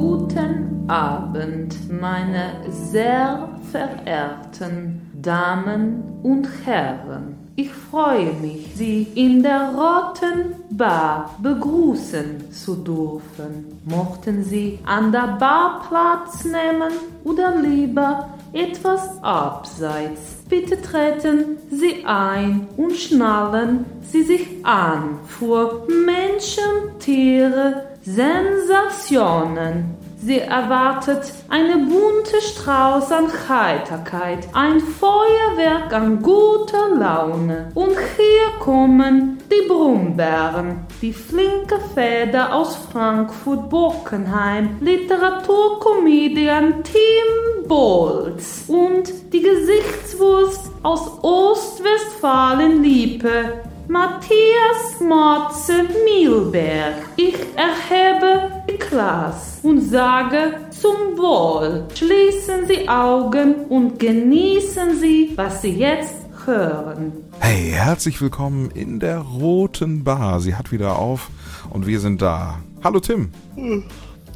Guten Abend, meine sehr verehrten Damen und Herren. Ich freue mich, Sie in der Roten Bar begrüßen zu dürfen. Mochten Sie an der Bar Platz nehmen oder lieber etwas abseits? Bitte treten Sie ein und schnallen Sie sich an für Menschen, Tiere, Sensationen. Sie erwartet eine bunte Strauß an Heiterkeit, ein Feuerwerk an guter Laune. Und hier kommen die Brummbären, die flinke Feder aus Frankfurt-Bockenheim, Literaturkomedian Tim Bolz und die Gesichtswurst aus Ostwestfalen-Liepe, Matthias Motze Milberg. Ich erhebe die Glas und sage zum Wohl. Schließen Sie Augen und genießen Sie, was Sie jetzt hören. Hey, herzlich willkommen in der Roten Bar. Sie hat wieder auf und wir sind da. Hallo Tim.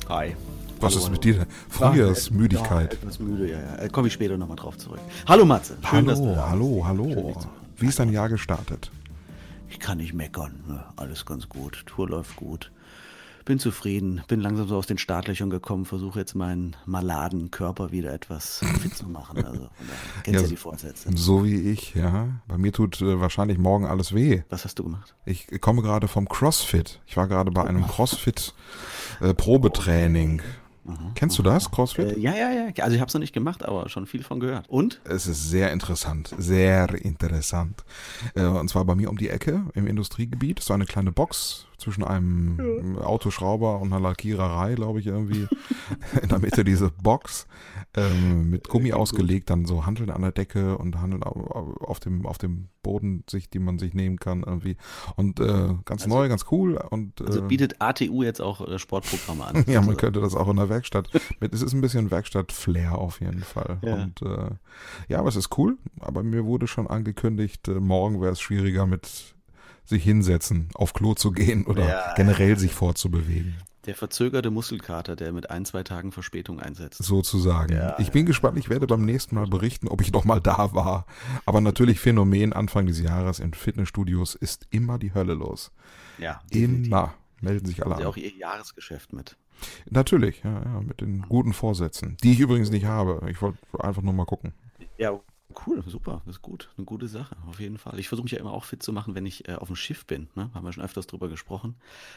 Hi. Was Hallo, ist mit dir? Frühjahrsmüdigkeit. Ja, etwas müde, ja, ja. Komme ich später nochmal drauf zurück. Hallo Matze. Schön, dass du Hallo, da hallo, hallo. Wie ist dein Jahr gestartet? Ich kann nicht meckern. Alles ganz gut. Tour läuft gut. Bin zufrieden. Bin langsam so aus den Startlöchern gekommen. Versuche jetzt meinen maladen Körper wieder etwas fit zu machen. Also, kennst ja, Ja, die Vorsätze. So wie ich, ja. Bei mir tut äh, wahrscheinlich morgen alles weh. Was hast du gemacht? Ich komme gerade vom CrossFit. Ich war gerade bei einem CrossFit äh, Probetraining. Kennst du das, CrossFit? Äh, ja, ja, ja. Also ich habe es noch nicht gemacht, aber schon viel von gehört. Und? Es ist sehr interessant, sehr interessant. Äh, Und zwar bei mir um die Ecke im Industriegebiet. So eine kleine Box zwischen einem Autoschrauber und einer Lackiererei, glaube ich, irgendwie. In der Mitte diese Box ähm, mit Gummi ausgelegt, dann so Handeln an der Decke und Handeln au- auf dem, auf dem Boden, sich, die man sich nehmen kann irgendwie. Und äh, ganz neu, ganz cool. Und, äh, Also bietet ATU jetzt auch äh, Sportprogramme an. ja, man Also, könnte das auch in der Werkstatt. Mit, es ist ein bisschen Werkstatt-Flair auf jeden Fall. Ja. Und äh, ja, aber es ist cool. Aber mir wurde schon angekündigt, äh, morgen wäre es schwieriger mit sich hinsetzen, auf Klo zu gehen oder Ja. generell sich fortzubewegen, Der verzögerte Muskelkater, der mit ein, zwei Tagen Verspätung einsetzt. sozusagen. Ja, ich bin gespannt, ich werde beim nächsten Mal berichten, ob ich noch mal da war. Aber natürlich Phänomen Anfang des Jahres in Fitnessstudios ist immer die Hölle los. Ja, definitiv. Immer melden sich alle Haben Sie an. auch Ihr Jahresgeschäft mit. Natürlich, ja, ja, mit den guten Vorsätzen, die ich übrigens nicht habe. Ich wollte einfach nur mal gucken. Ja, cool, super, das ist gut, eine gute Sache, auf jeden Fall. Ich versuche mich ja immer auch fit zu machen, wenn ich äh, auf dem Schiff bin, ne? haben wir schon öfters drüber gesprochen.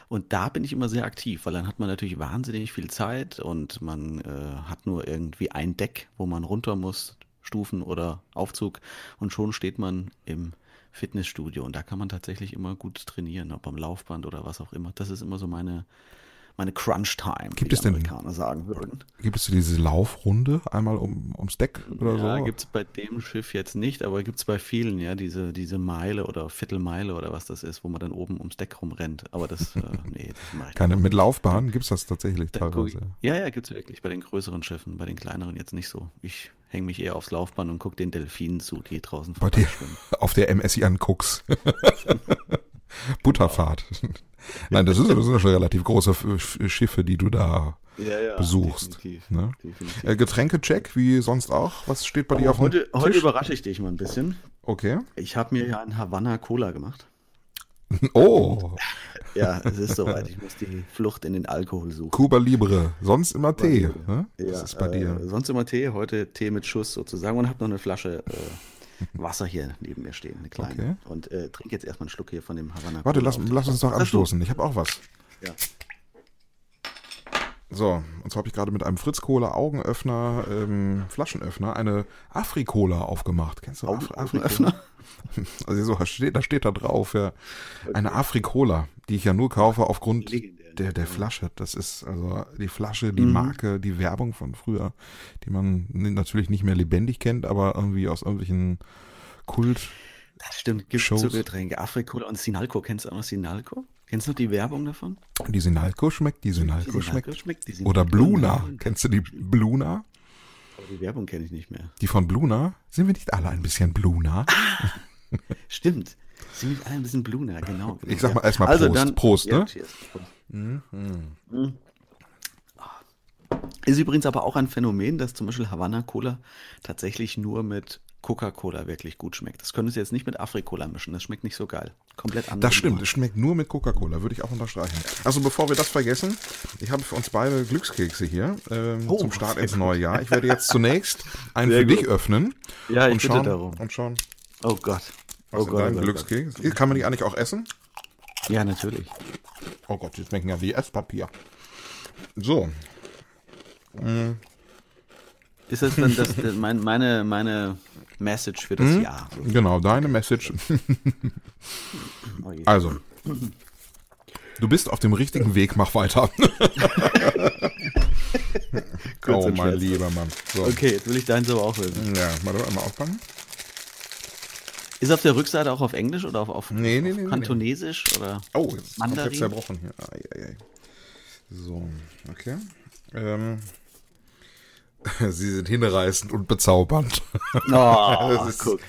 Und da bin ich immer sehr aktiv, weil dann hat man natürlich wahnsinnig viel Zeit und man äh, hat nur irgendwie ein Deck, wo man runter muss, Stufen oder Aufzug und schon steht man im Fitnessstudio und da kann man tatsächlich immer gut trainieren, ob am Laufband oder was auch immer. Das ist immer so meine, meine Crunch-Time, Gibt wie es die denn- Amerikaner sagen würden. Gibt es diese Laufrunde einmal um, ums Deck oder Ja, so? gibt's bei dem Schiff jetzt nicht, aber gibt's bei vielen, ja, diese, diese Meile oder Viertelmeile oder was das ist, wo man dann oben ums Deck rumrennt. Aber das, äh, nee, das mache ich Keine nicht. mit Laufbahn gibt es das tatsächlich guck teilweise. ich- Ja, ja, gibt's wirklich. Bei den größeren Schiffen, bei den kleineren jetzt nicht so. Ich hänge mich eher aufs Laufband und gucke den Delfinen zu, die draußen Bei dir vorbeischwimmen. auf der MSI an Cooks. Butterfahrt. Nein, das, ist, das sind schon relativ große Schiffe, die du da Ja, ja, besuchst. definitiv, Ne? definitiv. Äh, Getränkecheck, wie sonst auch. Was steht bei dir auf dem heute, heute Tisch? überrasche ich dich mal ein bisschen. Okay. Ich habe mir ja einen Havanna Cola gemacht. Oh, Ja, es ist soweit. Ich muss die Flucht in den Alkohol suchen. Cuba Libre. Sonst immer Tee. Ne? Ja, Was ist bei äh, dir? Sonst immer Tee, heute Tee mit Schuss sozusagen und habe noch eine Flasche äh, Wasser hier neben mir stehen, eine kleine. Okay. Und äh, trinke jetzt erstmal einen Schluck hier von dem Havanna. Warte, lass, lass uns doch anstoßen. Ich habe auch was. Ja. So, und zwar habe ich gerade mit einem Fritz Cola Augenöffner, ähm, Flaschenöffner, eine Afrikola aufgemacht. Kennst du Af Augenöffner? Also so da steht da drauf, ja. Eine Afrikola, die ich ja nur kaufe aufgrund. Der, der Flasche. Das ist also die Flasche, die Mhm. Marke, die Werbung von früher, die man natürlich nicht mehr lebendig kennt, aber irgendwie aus irgendwelchen Kult. Das stimmt, gibt Shows. so Getränke. Afrikola und Sinalco. Kennst du auch noch Sinalco? Kennst du noch die Werbung davon? Die Sinalco schmeckt, die Sinalco Die schmeckt. schmeckt. Die Oder Sinalco- Bluna. Kennst du die Bluna? Aber die Werbung kenne ich nicht mehr. Die von Bluna? Sind wir nicht alle ein bisschen Bluna? Stimmt. Sind nicht alle ein bisschen Bluna, genau. Ich sag mal erstmal also Prost. Dann, Prost, ja, ne? cheers. Prost. Ist übrigens aber auch ein Phänomen, dass zum Beispiel Havanna Cola tatsächlich nur mit Coca-Cola wirklich gut schmeckt. Das können Sie jetzt nicht mit Afrikola mischen. Das schmeckt nicht so geil. Komplett anders. Das stimmt, es schmeckt nur mit Coca-Cola, würde ich auch unterstreichen. Also bevor wir das vergessen, ich habe für uns beide Glückskekse hier ähm, Oh, zum Start ins neue Jahr. Ich werde jetzt zunächst einen Sehr für gut. dich öffnen Ja, ich und schauen, darum. und schauen, Oh Gott. was Oh Gott, deinem oh Gott, Glückskeks Kann man die eigentlich auch essen? Gott. Ja, natürlich. Oh Gott, die schmecken ja wie Esspapier. So, Ist das dann das, das mein, meine, meine Message für das Jahr? genau, deine Message. Oh. Also, du bist auf dem richtigen Weg, mach weiter. Oh mein lieber Mann. So. Okay, jetzt will ich deins aber auch wissen. Ja, mal, mal aufpacken. Ist auf der Rückseite auch auf Englisch oder auf, auf, Nee, nee, auf nee, nee. Kantonesisch? Oder? Oh, jetzt Mandarin? jetzt zerbrochen hier. Ai, ai, ai. So, okay. Ähm, Sie sind hinreißend und bezaubernd. Oh, Das ist- guck.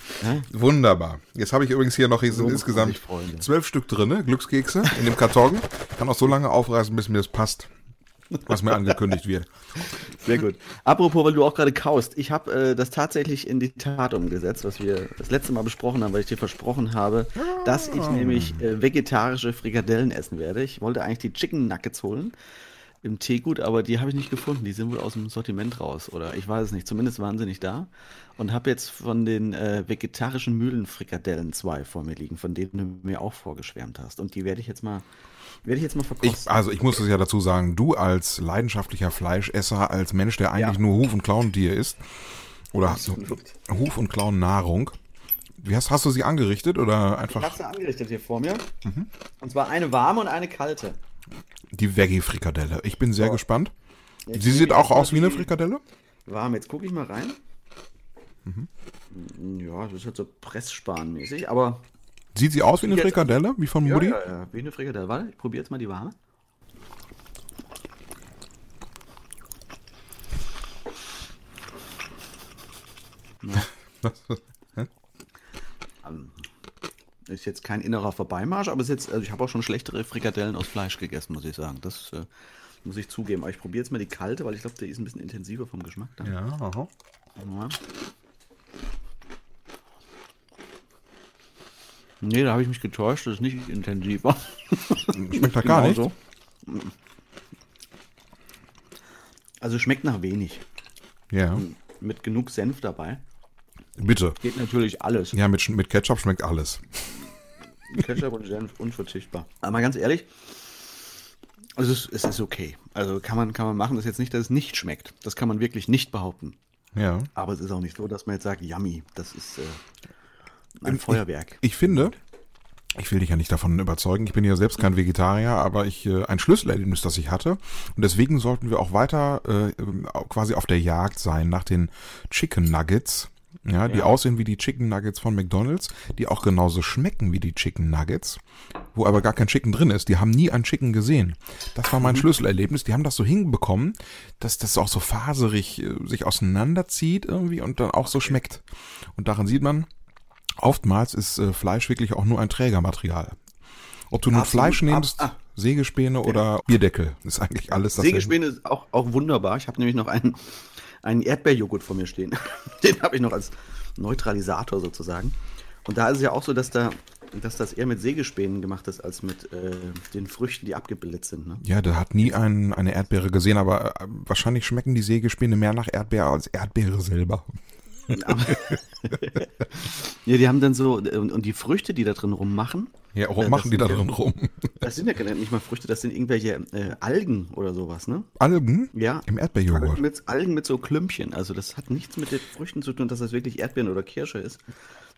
Wunderbar. Jetzt habe ich übrigens hier noch So insgesamt zwölf Stück drin, Glückskekse in dem Karton. Kann auch so lange aufreißen, bis mir das passt, was mir angekündigt wird. Sehr gut. Apropos, weil du auch gerade kaust. Ich habe äh, das tatsächlich in die Tat umgesetzt, was wir das letzte Mal besprochen haben, weil ich dir versprochen habe, dass ich nämlich äh, vegetarische Frikadellen essen werde. Ich wollte eigentlich die Chicken Nuggets holen im Teegut, aber die habe ich nicht gefunden. Die sind wohl aus dem Sortiment raus. Oder ich weiß es nicht. Zumindest waren sie nicht da. Und habe jetzt von den äh, vegetarischen Mühlenfrikadellen zwei vor mir liegen, von denen du mir auch vorgeschwärmt hast. Und die werde ich jetzt mal, werde ich jetzt mal verkosten. Ich, also ich muss es ja dazu sagen, du als leidenschaftlicher Fleischesser, als Mensch, der eigentlich Ja. nur Huf- und Klauentier isst, oder Absolut. Huf- und Klauennahrung, wie hast, hast du sie angerichtet oder Ich einfach habe sie angerichtet hier vor mir. Und zwar eine warme und eine kalte. die Veggie-Frikadelle? Ich bin sehr So. gespannt. Jetzt Sie sieht ich auch aus wie eine Frikadelle? Warm, jetzt gucke ich mal rein. Ja, das ist halt so Pressspanmäßig, aber. Sieht sie aus wie eine Frikadelle, wie von Mutti? ja, ja, wie eine Frikadelle. Warte, ich probiere jetzt mal die warme. Ähm, Ist jetzt kein innerer Vorbeimarsch, aber ist jetzt, also ich habe auch schon schlechtere Frikadellen aus Fleisch gegessen, muss ich sagen. Das äh, muss ich zugeben. Aber ich probiere jetzt mal die kalte, weil ich glaube, die ist ein bisschen intensiver vom Geschmack. Da. Ja, aha. Ja. Nee, da habe ich mich getäuscht, das ist nicht intensiver. Schmeckt da gar nicht. Also schmeckt nach wenig. Ja, Mit genug Senf dabei. bitte. Geht natürlich alles. Ja, mit, mit Ketchup schmeckt alles. Ketchup und Senf unverzichtbar. Aber mal ganz ehrlich, also es, ist- es ist okay. Also kann man, kann man machen. Das ist jetzt nicht, dass es nicht schmeckt. Das kann man wirklich nicht behaupten. Ja. Aber es ist auch nicht so, dass man jetzt sagt, yummy, das ist äh, ein Feuerwerk. Ich finde, ich will dich ja nicht davon überzeugen, ich bin ja selbst kein Vegetarier, aber ich äh, ein Schlüsselerlebnis, das ich hatte. Und deswegen sollten wir auch weiter äh, quasi auf der Jagd sein nach den Chicken Nuggets. Ja, die Ja. aussehen wie die Chicken Nuggets von McDonalds, die auch genauso schmecken wie die Chicken Nuggets, wo aber gar kein Chicken drin ist. Die haben nie ein Chicken gesehen. Das war mein Schlüsselerlebnis. Die haben das so hinbekommen, dass das auch so faserig äh, sich auseinanderzieht irgendwie und dann auch so schmeckt. Und daran sieht man, oftmals ist äh, Fleisch wirklich auch nur ein Trägermaterial. Ob du nun Absolut. Fleisch nimmst, ah. Sägespäne oder Bierdeckel, ist eigentlich alles das. Sägespäne ist auch, auch wunderbar. Ich habe nämlich noch einen, einen Erdbeerjoghurt vor mir stehen. Den habe ich noch als Neutralisator sozusagen. Und da ist es ja auch so, dass, da, dass das eher mit Sägespänen gemacht ist, als mit äh, den Früchten, die abgebildet sind. Ne? Ja, der hat nie ein, eine Erdbeere gesehen, aber äh, wahrscheinlich schmecken die Sägespäne mehr nach Erdbeere als Erdbeere selber. Aber ja, die haben dann so, und, und die Früchte, die da drin rummachen, Ja, warum Äh, machen die da drin rum? das sind ja gar nicht mal Früchte, das sind irgendwelche äh, Algen oder sowas, ne? Algen? Ja. Im Erdbeerjoghurt. Algen mit, Algen mit so Klümpchen. Also das hat nichts mit den Früchten zu tun, dass das wirklich Erdbeeren oder Kirsche ist,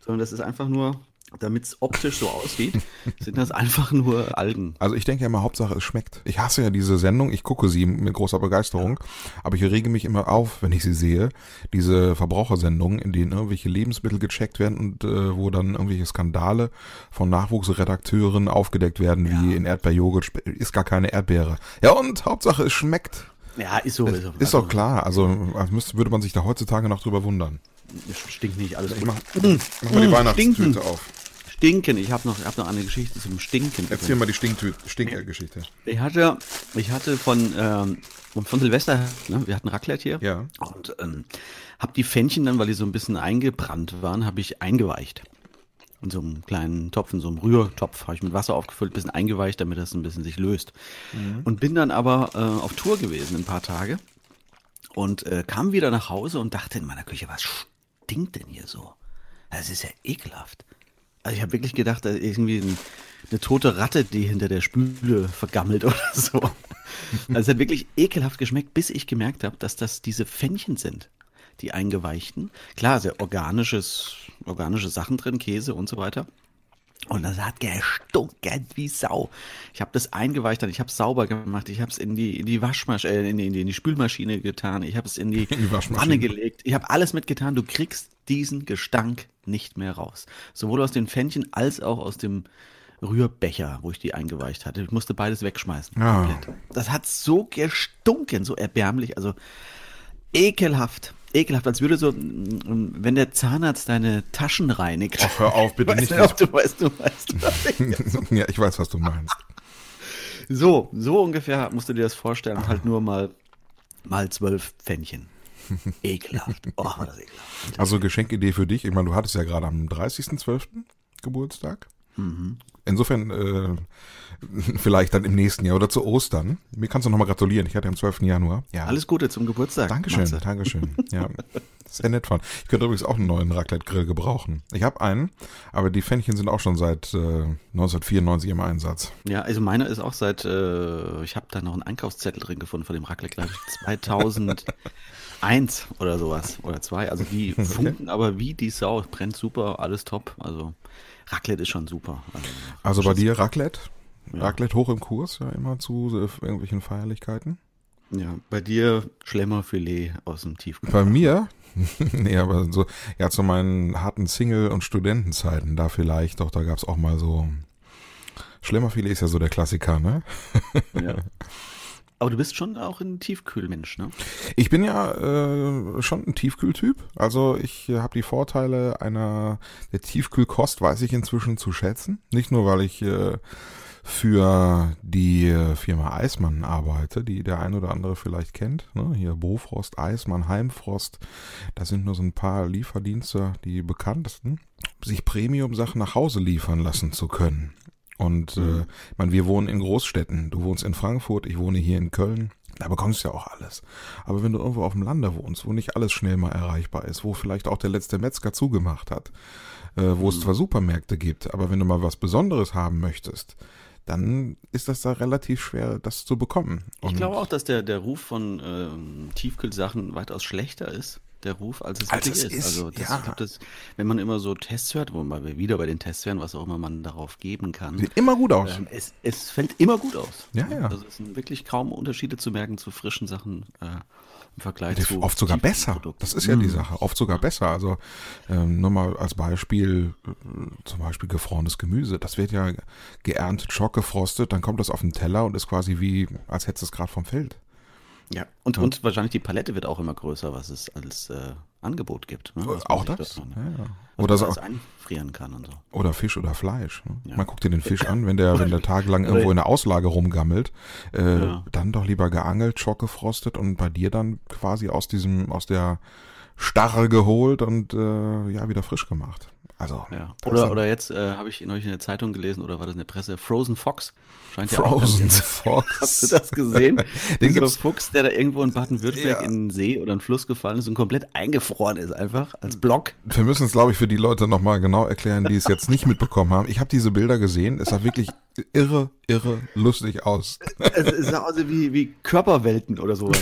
sondern das ist einfach nur, damit es optisch so aussieht, sind das einfach nur Algen. Also ich denke ja immer, Hauptsache es schmeckt. Ich hasse ja diese Sendung, ich gucke sie mit großer Begeisterung, aber ich rege mich immer auf, wenn ich sie sehe, diese Verbrauchersendungen, in denen irgendwelche Lebensmittel gecheckt werden und äh, wo dann irgendwelche Skandale von Nachwuchsredakteuren aufgedeckt werden, wie in Erdbeerjoghurt ist gar keine Erdbeere. Ja und Hauptsache es schmeckt. Ja, ist so. Ist, so. Ist doch klar, also als müsste, würde man sich da heutzutage noch drüber wundern. Es stinkt nicht alles Ich gut. mach, mach mal die Mm, Weihnachtstüte auf. Stinken. Ich habe noch, hab noch eine Geschichte zum Stinken. Erzähl mal die Stink- Stinker-Geschichte. Ich hatte, ich hatte von, ähm, von Silvester, ne, wir hatten Raclette hier. Ja. Und ähm, habe die Pfännchen dann, weil die so ein bisschen eingebrannt waren, habe ich eingeweicht. In so einem kleinen Topf, in so einem Rührtopf, habe ich mit Wasser aufgefüllt, bisschen eingeweicht, damit das ein bisschen sich löst. Und bin dann aber äh, auf Tour gewesen ein paar Tage und äh, kam wieder nach Hause und dachte in meiner Küche, was stinkt denn hier so? Das ist ja ekelhaft. Also ich habe wirklich gedacht, da ist irgendwie ein, eine tote Ratte, die hinter der Spüle vergammelt oder so. Also es hat wirklich ekelhaft geschmeckt, bis ich gemerkt habe, dass das diese Pfännchen sind, die eingeweichten. Klar, sehr organisches, organische Sachen drin, Käse und so weiter. Und das hat gestunken wie Sau. Ich habe das eingeweicht, ich habe es sauber gemacht, ich habe es in die in die Waschmaschine, äh, in, die, in, die, in die Spülmaschine getan, ich habe es in die, die Waschmaschine. Wanne gelegt, ich habe alles mitgetan. Du kriegst diesen Gestank nicht mehr raus, sowohl aus den Pfännchen als auch aus dem Rührbecher, wo ich die eingeweicht hatte. Ich musste beides wegschmeißen. Ah. Komplett. Das hat so gestunken, so erbärmlich, also ekelhaft. Ekelhaft, als würde so, mm, wenn der Zahnarzt deine Taschen reinigt. Ach, hör auf, bitte Weißt nicht. du, ob du weißt, du weißt. ich- ja, ich weiß, was du meinst. So, so ungefähr musst du dir das vorstellen. Halt nur mal, mal zwölf Pfännchen. Ekelhaft. Oh, war das ekelhaft. Also Geschenkidee für dich. Ich meine, du hattest ja gerade am 30.12. Geburtstag. Mhm. Insofern äh, vielleicht dann im nächsten Jahr oder zu Ostern. Mir kannst du nochmal gratulieren. Ich hatte am 12. Januar. Ja. Alles Gute zum Geburtstag. Dankeschön, Matze. Dankeschön. Ja, sehr nett von. Ich könnte übrigens auch einen neuen Raclette-Grill gebrauchen. Ich habe einen, aber die Pfännchen sind auch schon seit äh, 1994 im Einsatz. Ja, also meiner ist auch seit, äh, ich habe da noch einen Einkaufszettel drin gefunden von dem Raclette, glaube ich, 2001 oder sowas. Oder zwei. Also die funken aber wie die Sau. Brennt super, alles top. Also Raclette ist schon super. Also, Also bei dir Raclette? Raclette hoch im Kurs, ja, immer zu äh, irgendwelchen Feierlichkeiten. Ja, bei dir Schlemmerfilet aus dem Tiefkühl. Bei mir? nee, aber so, ja, zu meinen harten Single- und Studentenzeiten, da vielleicht, doch, da gab's auch mal so. Schlemmerfilet ist ja so der Klassiker, ne? Ja. Aber du bist schon auch ein Tiefkühlmensch, ne? Ich bin ja äh, schon ein Tiefkühltyp. Also ich habe die Vorteile einer der Tiefkühlkost, weiß ich inzwischen zu schätzen. Nicht nur, weil ich äh, für die äh, Firma Eismann arbeite, die der ein oder andere vielleicht kennt. Ne? Hier Bofrost, Eismann, Heimfrost. Das sind nur so ein paar Lieferdienste, die bekanntesten, sich Premium-Sachen nach Hause liefern lassen zu können. Und äh, ich meine, wir wohnen in Großstädten. Du wohnst in Frankfurt, ich wohne hier in Köln. Da bekommst du ja auch alles. Aber wenn du irgendwo auf dem Lande wohnst, wo nicht alles schnell mal erreichbar ist, wo vielleicht auch der letzte Metzger zugemacht hat, äh, wo es zwar Supermärkte gibt, aber wenn du mal was Besonderes haben möchtest, dann ist das da relativ schwer, das zu bekommen. Ich glaube auch, dass der, der Ruf von ähm, Tiefkühlsachen weitaus schlechter ist, der Ruf, als es Als wirklich es ist. ist, Also das, ja. das, wenn man immer so Tests hört, wo wir wieder bei den Tests wären, was auch immer man darauf geben kann, Sieht immer gut aus. ähm, es, es fällt immer gut aus. Ja, ja. Also es sind wirklich kaum Unterschiede zu merken zu frischen Sachen äh, im Vergleich zu Oft sogar besser. Tiefkühlprodukten. Das ist ja die Mm. Sache. Oft sogar besser. Also ähm, nur mal als Beispiel, äh, zum Beispiel gefrorenes Gemüse. Das wird ja geerntet, schockgefrostet, dann kommt das auf den Teller und ist quasi wie, als hättest du es gerade vom Feld. Ja, und, und wahrscheinlich die Palette wird auch immer größer, was es als äh, Angebot gibt. Ne? Man Auch das? dort- Ja, ja. was Oder, man so, alles einfrieren kann und so. oder Fisch oder Fleisch. Ne? Ja. Man guckt dir den Fisch an, wenn der, wenn der tagelang irgendwo in der Auslage rumgammelt, äh, Ja. dann doch lieber geangelt, schockgefrostet und bei dir dann quasi aus diesem, aus der Starre geholt und äh, ja, wieder frisch gemacht. Also Ja. Oder, oder jetzt äh, habe ich neulich in der Zeitung gelesen, oder war das in der Presse, Frozen Fox. Scheint ja auch Frozen Fox. Hast du das gesehen? Den Dieser gibt's- Fuchs, der da irgendwo in Baden-Württemberg Ja. in einen See oder einen Fluss gefallen ist und komplett eingefroren ist einfach als Block. Wir müssen es, glaube ich, für die Leute nochmal genau erklären, die es jetzt nicht mitbekommen haben. Ich habe diese Bilder gesehen. Es sah wirklich irre, irre lustig aus. Es, es sah aus wie, wie Körperwelten oder sowas.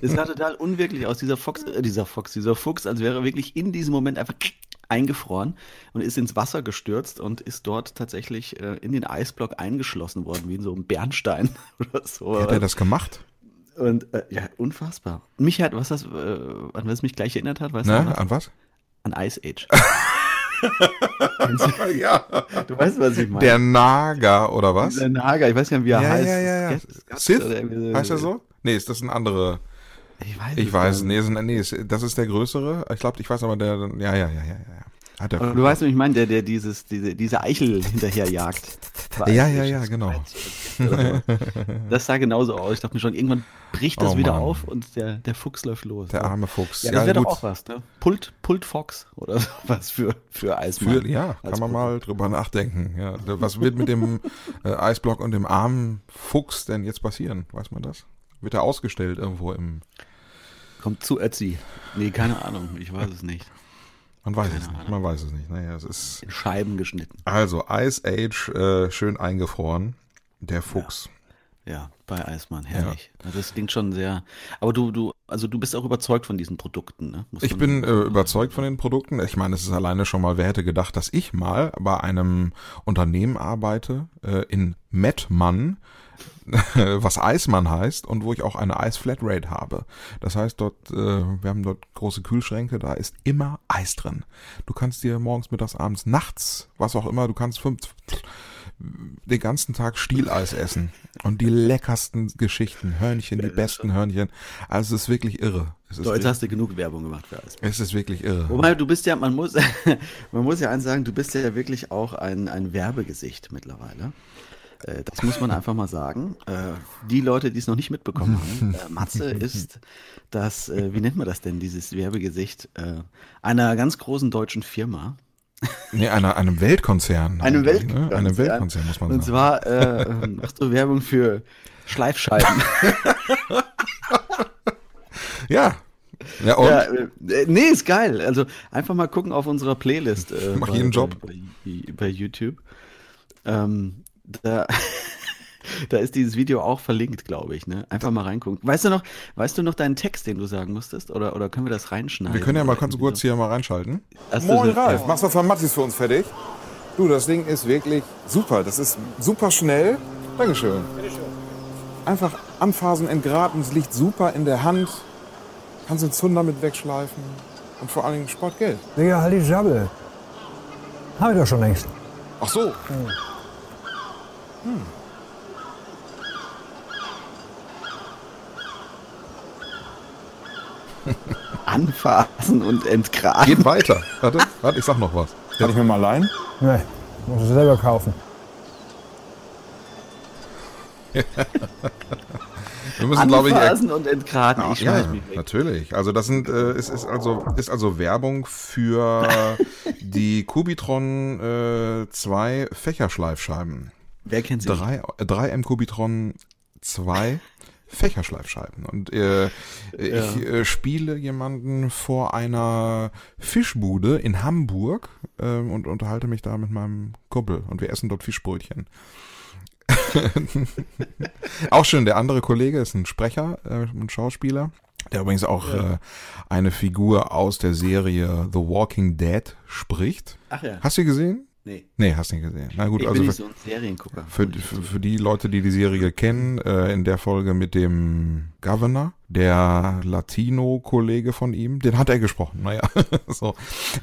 Es sah total unwirklich aus, dieser Fox, äh, dieser Fox, dieser Fuchs, als wäre er wirklich in diesem Moment einfach eingefroren und ist ins Wasser gestürzt und ist dort tatsächlich äh, in den Eisblock eingeschlossen worden, wie in so einem Bernstein oder so. Hat er das gemacht? Und äh, ja, unfassbar. Mich hat, was das, äh, an was es mich gleich erinnert hat, weißt du? Ne? was? An was? An Ice Age. ja. Du weißt, was ich meine. Der Nager, oder was? Der Nager, ich weiß nicht, wie er Ja, heißt. ja, ja, ja. Skat- Sith? Heißt er so? Nee, ist das ein anderer? Ich weiß, Ich weiß, nee, nee, das ist der größere. Ich glaube, ich weiß aber der, ja, ja, ja, ja, ja. Hat er du weißt, was ich meine, der, der dieses, diese, diese Eichel hinterherjagt. Ja, ja, ja, genau. Das sah genauso aus. Ich dachte mir schon, irgendwann bricht das Oh wieder Mann. auf und der, der Fuchs läuft los. Der arme Fuchs. ja, das wäre gut. doch auch was, ne? Pult, Pult Fox oder sowas für, für Eismann. Für, ja, kann man mal drüber nachdenken. Ja, was wird mit dem äh, Eisblock und dem armen Fuchs denn jetzt passieren? Weiß man das? Wird er ausgestellt irgendwo im. Kommt zu Ötzi. Nee, keine Ahnung, ich weiß es nicht. Man weiß es Keine nicht. Man weiß es nicht. Naja, es ist. In Scheiben geschnitten. Also, Ice Age äh, schön eingefroren. Der Fuchs. Ja, bei Eismann, herrlich. Ja. Das klingt schon sehr. Aber du, du, also du bist auch überzeugt von diesen Produkten, ne? Muss Ich bin äh, überzeugt von den Produkten. Ich meine, es ist alleine schon mal, wer hätte gedacht, dass ich mal bei einem Unternehmen arbeite, äh, in Mettmann, was Eismann heißt und wo ich auch eine Eis-Flatrate habe. Das heißt, dort, äh, wir haben dort große Kühlschränke, da ist immer Eis drin. Du kannst dir morgens, mittags, abends, nachts, was auch immer, du kannst fünf, den ganzen Tag Stieleis essen und die leckersten Geschichten, Hörnchen, die besten Hörnchen. Also es ist wirklich irre. Es ist, So, jetzt hast du genug Werbung gemacht für Eismann. es ist wirklich irre. Wobei, du bist ja, man muss, man muss ja eins sagen, du bist ja wirklich auch ein, ein Werbegesicht mittlerweile. Äh, Das muss man einfach mal sagen. Äh, Die Leute, die es noch nicht mitbekommen haben, äh, Matze ist das, äh, wie nennt man das denn, dieses Werbegesicht äh, einer ganz großen deutschen Firma. Nee, einer, einem Weltkonzern. Einem Weltkonzern. Ne? Einem Weltkonzern, muss man Und sagen. zwar äh, äh, machst du Werbung für Schleifscheiben. ja. Ja, und? Ja, nee, ist geil. Also einfach mal gucken auf unserer Playlist. Äh, Mach bei, jeden Job. Bei, bei, bei YouTube. Ähm, da, da ist dieses Video auch verlinkt, glaube ich. Ne? Einfach mal reingucken. Weißt du noch, weißt du noch deinen Text, den du sagen musstest? Oder, oder können wir das reinschneiden? wir können ja mal ganz irgendwie kurz hier mal reinschalten. Hast du Moin so- Ralf, machst du von Mattis für uns fertig? Du, das Ding ist wirklich super. Das ist super schnell. Dankeschön. Einfach anfasen, entgraten, es liegt super in der Hand. Kannst den Zunder mit wegschleifen. Und vor allen Dingen spart Geld. Digga, halt die Jabbel. Hab ich doch schon längst. Ach so. Anfassen und entgraten. Geht weiter. Warte, warte, ich sag noch was. Kann ich mir mal leihen? Nee, muss ich selber kaufen. Wir müssen, glaube ich, Anfassen und entgraten. Ich ja, natürlich. Also das sind, äh, es ist also ist also Werbung für die Kubitron äh, 2 Fächerschleifscheiben. Wer kennt sie? 3, 3M Kubitron 2 Fächerschleifscheiben. Und äh, ich äh, spiele jemanden vor einer Fischbude in Hamburg ähm, und unterhalte mich da mit meinem Kumpel und wir essen dort Fischbrötchen. auch schön, der andere Kollege ist ein Sprecher äh, und Schauspieler, der übrigens auch äh, eine Figur aus der Serie The Walking Dead spricht. Ach ja. Hast du gesehen? Nee. Nee, hast nicht gesehen. Na gut, Ich also bin für- nicht so ein Seriengucker. für, für, für die Leute, die die Serie kennen, äh, in der Folge mit dem Governor, der Latino-Kollege von ihm, den hat er gesprochen. Naja, so.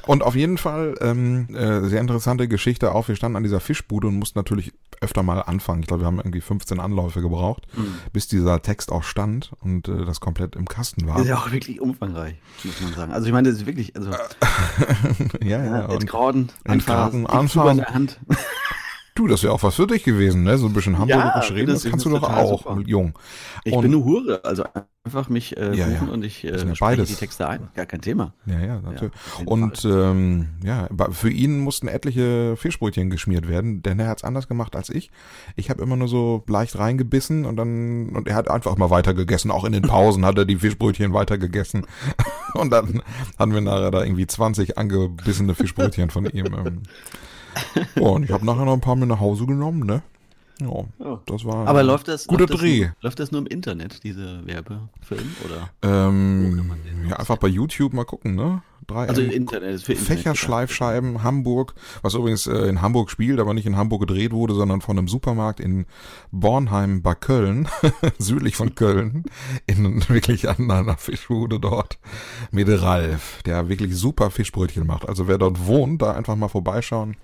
Und auf jeden Fall ähm, äh, sehr interessante Geschichte auch. Wir standen an dieser Fischbude und mussten natürlich öfter mal anfangen. Ich glaube, wir haben irgendwie 15 Anläufe gebraucht, bis dieser Text auch stand und äh, das komplett im Kasten war. Das ist ja auch wirklich umfangreich, muss man sagen. Also ich meine, das ist wirklich, also ja, ja. ja, Und, entgraden, Entgraden, anfassen, du, das wäre auch was für dich gewesen, ne? So ein bisschen hamburgerisch Ja, reden, das kannst du doch auch, super. jung. Ich Und- bin eine Hure, also einfach mich äh, Ja, ja. und ich äh, ja spreche beides. die Texte ein. Gar kein Thema. Ja, ja, natürlich. und ähm, ja, für ihn mussten etliche Fischbrötchen geschmiert werden, denn er hat's anders gemacht als ich. Ich habe immer nur so leicht reingebissen und dann und er hat einfach mal weiter gegessen. Auch in den Pausen hat er die Fischbrötchen weiter gegessen. Und dann hatten wir nachher da irgendwie 20 angebissene Fischbrötchen von ihm. ähm. Ja, und ich habe nachher noch ein paar mit nach Hause genommen, ne? Ja, das war Aber läuft das, guter läuft das Dreh. Nur, läuft das nur im Internet, diese Werbefilm? Oder? Ähm, ja, einfach bei YouTube mal gucken, ne? Drei Also M- Internet ist für Internet. Fächerschleifscheiben Hamburg, was übrigens äh, in Hamburg spielt, aber nicht in Hamburg gedreht wurde, sondern von einem Supermarkt in Bornheim bei Köln, südlich von Köln, in wirklich an einer Fischbude dort mit Ralf, der wirklich super Fischbrötchen macht. Also wer dort wohnt, da einfach mal vorbeischauen.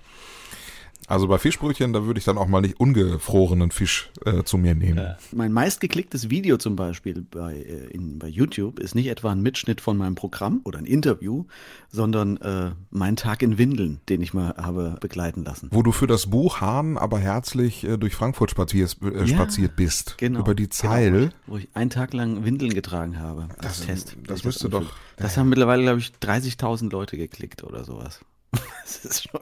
Also bei Fischbrötchen, da würde ich dann auch mal nicht ungefrorenen Fisch äh, zu mir nehmen. Mein meistgeklicktes Video zum Beispiel bei, äh, in, bei YouTube ist nicht etwa ein Mitschnitt von meinem Programm oder ein Interview, sondern äh, mein Tag in Windeln, den ich mal habe begleiten lassen. Wo du für das Buch Hahn aber herzlich äh, durch Frankfurt spaziert, äh, Ja, spaziert bist. Genau. Über die Genau, Zeil. wo ich einen Tag lang Windeln getragen habe als Das- Test. das müsste doch- Das haben mittlerweile, glaube ich, 30.000 Leute geklickt oder sowas. Das ist schon,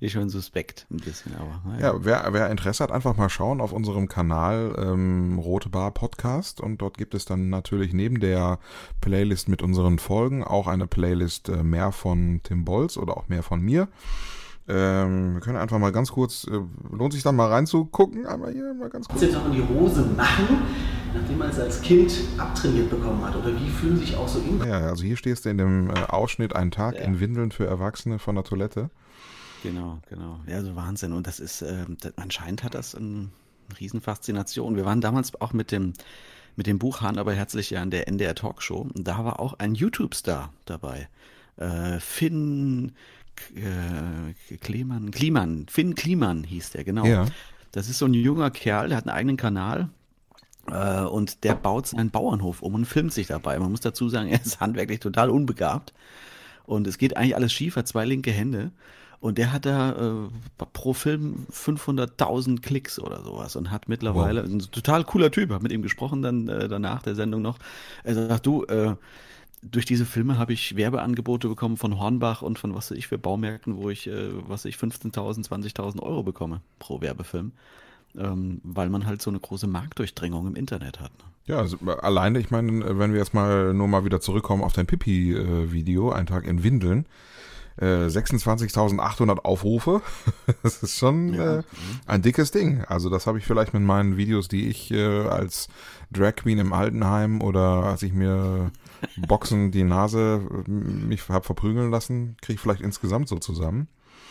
ist schon suspekt ein bisschen, aber naja. Ja, wer, wer Interesse hat, einfach mal schauen auf unserem Kanal ähm, Rote Bar Podcast und dort gibt es dann natürlich neben der Playlist mit unseren Folgen auch eine Playlist äh, mehr von Tim Bolz oder auch mehr von mir. Ähm, wir können einfach mal ganz kurz, äh, lohnt sich dann mal reinzugucken, aber hier mal ganz kurz. jetzt noch in die Hose machen, nachdem man es als Kind abtrainiert bekommen hat? Oder wie fühlen sich auch so in Ja, also hier stehst du in dem äh, Ausschnitt Ein Tag Ja. in Windeln für Erwachsene von der Toilette. Genau, genau. Ja, so Wahnsinn. Und das ist, ähm, das, anscheinend hat das eine Riesenfaszination. Wir waren damals auch mit dem, mit dem Buch Hahn aber herzlich ja in der NDR Talkshow. Und da war auch ein YouTube-Star dabei. Äh, Finn äh, Klemann, Kliman, Finn Kliman hieß der, genau. Ja. Das ist so ein junger Kerl, der hat einen eigenen Kanal. Äh, und der baut seinen Bauernhof um und filmt sich dabei. Man muss dazu sagen, er ist handwerklich total unbegabt. Und es geht eigentlich alles schief, hat zwei linke Hände. Und der hat da äh, pro Film 500.000 Klicks oder sowas und hat mittlerweile, ein total cooler Typ, hab mit ihm gesprochen dann äh, danach der Sendung noch. Er sagt, du, äh, durch diese Filme habe ich Werbeangebote bekommen von Hornbach und von was weiß ich für Baumärkten, wo ich, äh, was weiß ich, 15.000, 20.000 Euro bekomme pro Werbefilm. Ähm, weil man halt so eine große Marktdurchdringung im Internet hat. Ne? Ja, also äh, alleine, ich meine, wenn wir jetzt mal nur mal wieder zurückkommen auf dein Pipi-Video, ein Tag in Windeln, äh, 26.800 Aufrufe, das ist schon äh, ein dickes Ding. Also das habe ich vielleicht mit meinen Videos, die ich äh, als Drag Queen im Altenheim oder als ich mir Boxen die Nase äh, mich hab verprügeln lassen, kriege ich vielleicht insgesamt so zusammen.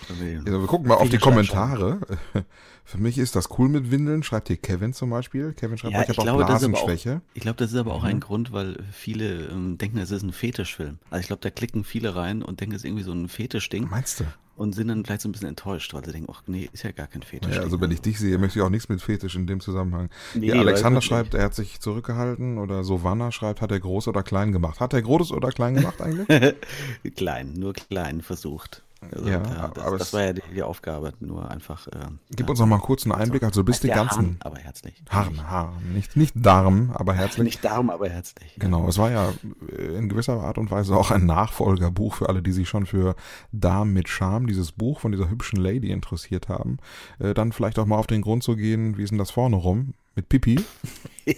Also wir gucken mal auf die Kommentare. Für mich ist das cool mit Windeln, schreibt hier Kevin zum Beispiel. Kevin schreibt, Ja, ich ich habe auch glaube, das ist aber auch, Blasenschwäche. ich glaube, das ist aber auch Mhm. ein Grund, weil viele ähm, denken, es ist ein Fetischfilm. Also ich glaube, da klicken viele rein und denken, es ist irgendwie so ein Fetischding Meinst du? und sind dann vielleicht so ein bisschen enttäuscht, weil sie denken, ach nee, ist ja gar kein Fetisch. Ja, also wenn ich dich sehe, möchte ich auch nichts mit Fetisch in dem Zusammenhang. Nee, ja, Alexander schreibt, er hat sich zurückgehalten oder Sovanna schreibt, hat er groß oder klein gemacht. Hat er groß oder klein gemacht eigentlich? klein, nur klein versucht. Also, Ja, ja, das, aber das war ja die, die Aufgabe, nur einfach. Äh, Gib uns noch mal einen kurzen Einblick. Also du bist die ganzen Hahn, aber herzlich. Haaren, Haaren, nicht, nicht Darm, aber herzlich. Nicht Darm, aber herzlich. Genau, es war ja äh, in gewisser Art und Weise auch ein Nachfolgerbuch für alle, die sich schon für Darm mit Charme, dieses Buch von dieser hübschen Lady interessiert haben. Äh, dann vielleicht auch mal auf den Grund zu gehen, wie ist denn das vorne rum? Mit Pipi.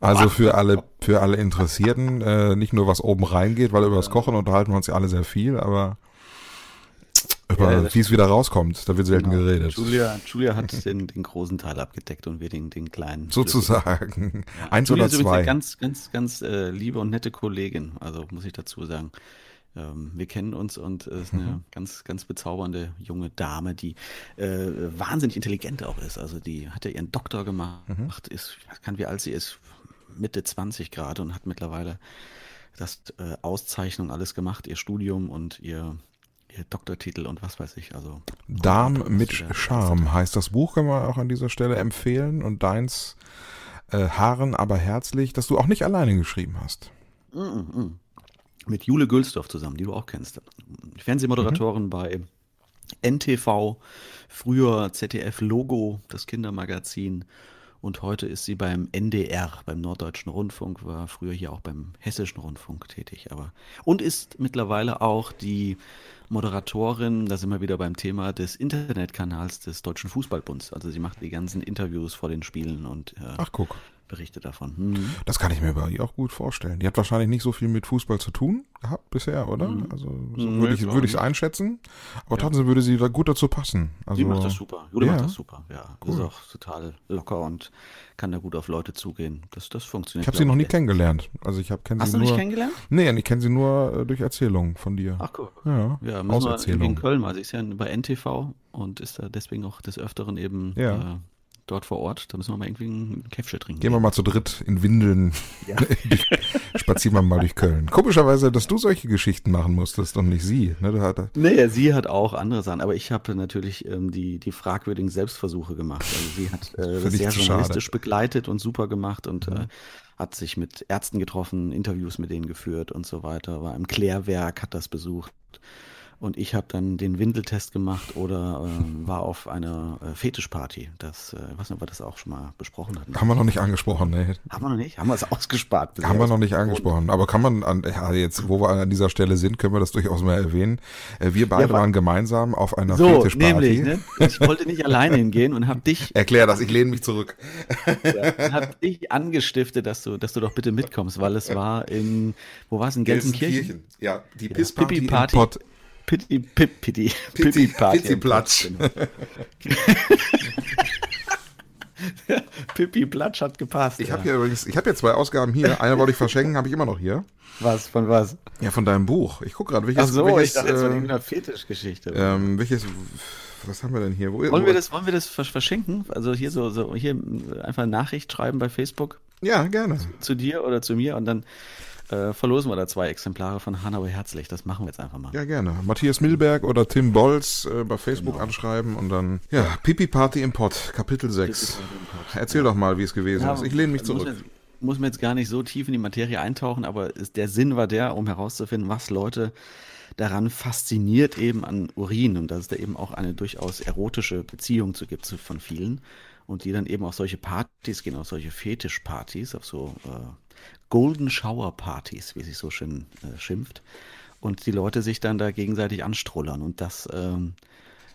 Also für alle, für alle Interessierten, äh, nicht nur was oben reingeht, weil über das Kochen unterhalten wir uns ja alle sehr viel, aber über Ja, wie es wieder rauskommt, da wird selten Genau. geredet. Julia, Julia hat den, den großen Teil abgedeckt und wir den, den kleinen. Sozusagen. Eins Julia oder ist zwei. eine ganz, ganz, ganz äh, liebe und nette Kollegin, also muss ich dazu sagen. Ähm, wir kennen uns und es ist eine Mhm. ganz, ganz bezaubernde junge Dame, die äh, wahnsinnig intelligent auch ist. Also die hat ja ihren Doktor gemacht, Mhm. ist, nicht, wie alt sie ist, Mitte 20 gerade und hat mittlerweile das äh, Auszeichnung alles gemacht, ihr Studium und ihr Doktortitel und was weiß ich. Also Darm mit Charme heißt das Buch, können wir auch an dieser Stelle empfehlen. Und deins äh, Haaren aber herzlich, dass du auch nicht alleine geschrieben hast. mit Jule Gülsdorf zusammen, die du auch kennst. Fernsehmoderatorin bei NTV, früher ZDF Logo, das Kindermagazin. Und heute ist sie beim NDR, beim Norddeutschen Rundfunk, war früher hier auch beim Hessischen Rundfunk tätig. Aber und ist mittlerweile auch die Moderatorin, da sind wir wieder beim Thema des Internetkanals des Deutschen Fußballbunds. Also sie macht die ganzen Interviews vor den Spielen und äh, Ach guck, berichtet davon. Hm. das kann ich mir bei ihr auch gut vorstellen. Die hat wahrscheinlich nicht so viel mit Fußball zu tun gehabt bisher, oder? Also so Mhm, würde ich, es einschätzen. Aber trotzdem würde sie da gut dazu passen. Also, Die macht das super. Jule ja. macht das super, ja. Ist auch total locker und kann da gut auf Leute zugehen. Das, das funktioniert. Ich habe sie noch nie kennengelernt. Also ich habe kenne Hast sie du nur. nicht kennengelernt? Nee, ich kenne sie nur äh, durch Erzählungen von dir. Ach cool. Ja, Ja, müssen wir in. Köln mal. Sie ist ja bei NTV und ist da deswegen auch des Öfteren eben Ja. äh, dort vor Ort. Da müssen wir mal irgendwie ein Käffchen trinken. Gehen wir mal zu dritt in Windeln. Ja. Spazieren wir mal durch Köln. Komischerweise, dass du solche Geschichten machen musstest und nicht sie. Ne, du hat, Nee, sie hat auch andere Sachen, aber ich habe natürlich ähm, die, die fragwürdigen Selbstversuche gemacht. Also sie hat äh, das sehr journalistisch begleitet und super gemacht und äh, hat sich mit Ärzten getroffen, Interviews mit denen geführt und so weiter, war im Klärwerk, hat das besucht. Und ich habe dann den Windeltest gemacht oder äh, war auf einer äh, Fetischparty. Das, äh, ich weiß nicht, ob wir das auch schon mal besprochen hatten. haben wir noch nicht angesprochen. Ne? Haben wir noch nicht? Haben wir es ausgespart? bisher? Haben wir noch nicht angesprochen. Aber kann man, an, ja, jetzt, wo wir an dieser Stelle sind, können wir das durchaus mal erwähnen. Äh, Wir beide Ja, wa- waren gemeinsam auf einer So, Fetischparty. nämlich, ne? Ich wollte nicht alleine hingehen und habe dich Erklär das, ich lehne mich zurück. ja, hat dich angestiftet, dass du, dass du doch bitte mitkommst, weil es war in, wo war es, in Gelsenkirchen? Ja, die Ja, Pissparty im Pipi-Party. Pott. Pitti, Pip, Pitti, Pitti- Pipi-Party. Pitti-Platsch. Genau. Pipi-Platsch hat gepasst. Ich ja. habe hier übrigens, ich habe hier zwei Ausgaben hier. Eine wollte ich verschenken, habe ich immer noch hier. Was, von was? Ja, von deinem Buch. Ich gucke gerade, welches, Ach so, welches, ich dachte jetzt von äh, irgendeiner Fetischgeschichte. ähm, welches, was haben wir denn hier? Wo, wollen wo, wir das, wollen wir das vers- verschenken? Also hier so, so, hier einfach eine Nachricht schreiben bei Facebook Ja, gerne. zu dir oder zu mir und dann äh, verlosen wir da zwei Exemplare von Hanau Herzlich. Das machen wir jetzt einfach mal. Ja, gerne. Matthias Milberg oder Tim Bolz äh, bei Facebook Genau. anschreiben und dann, ja, Pipi Party im Pott, Kapitel 6. Erzähl doch mal, wie es gewesen Ja, ist. Ich lehne mich muss zurück. man- Muss man jetzt gar nicht so tief in die Materie eintauchen, aber ist, der Sinn war der, um herauszufinden, was Leute daran fasziniert eben an Urin und dass es da eben auch eine durchaus erotische Beziehung zu gibt von vielen und die dann eben auf solche Partys gehen, auf solche Fetischpartys, auf so äh, Golden Shower Partys, wie sich so schön äh, schimpft und die Leute sich dann da gegenseitig anstrullern und das ähm,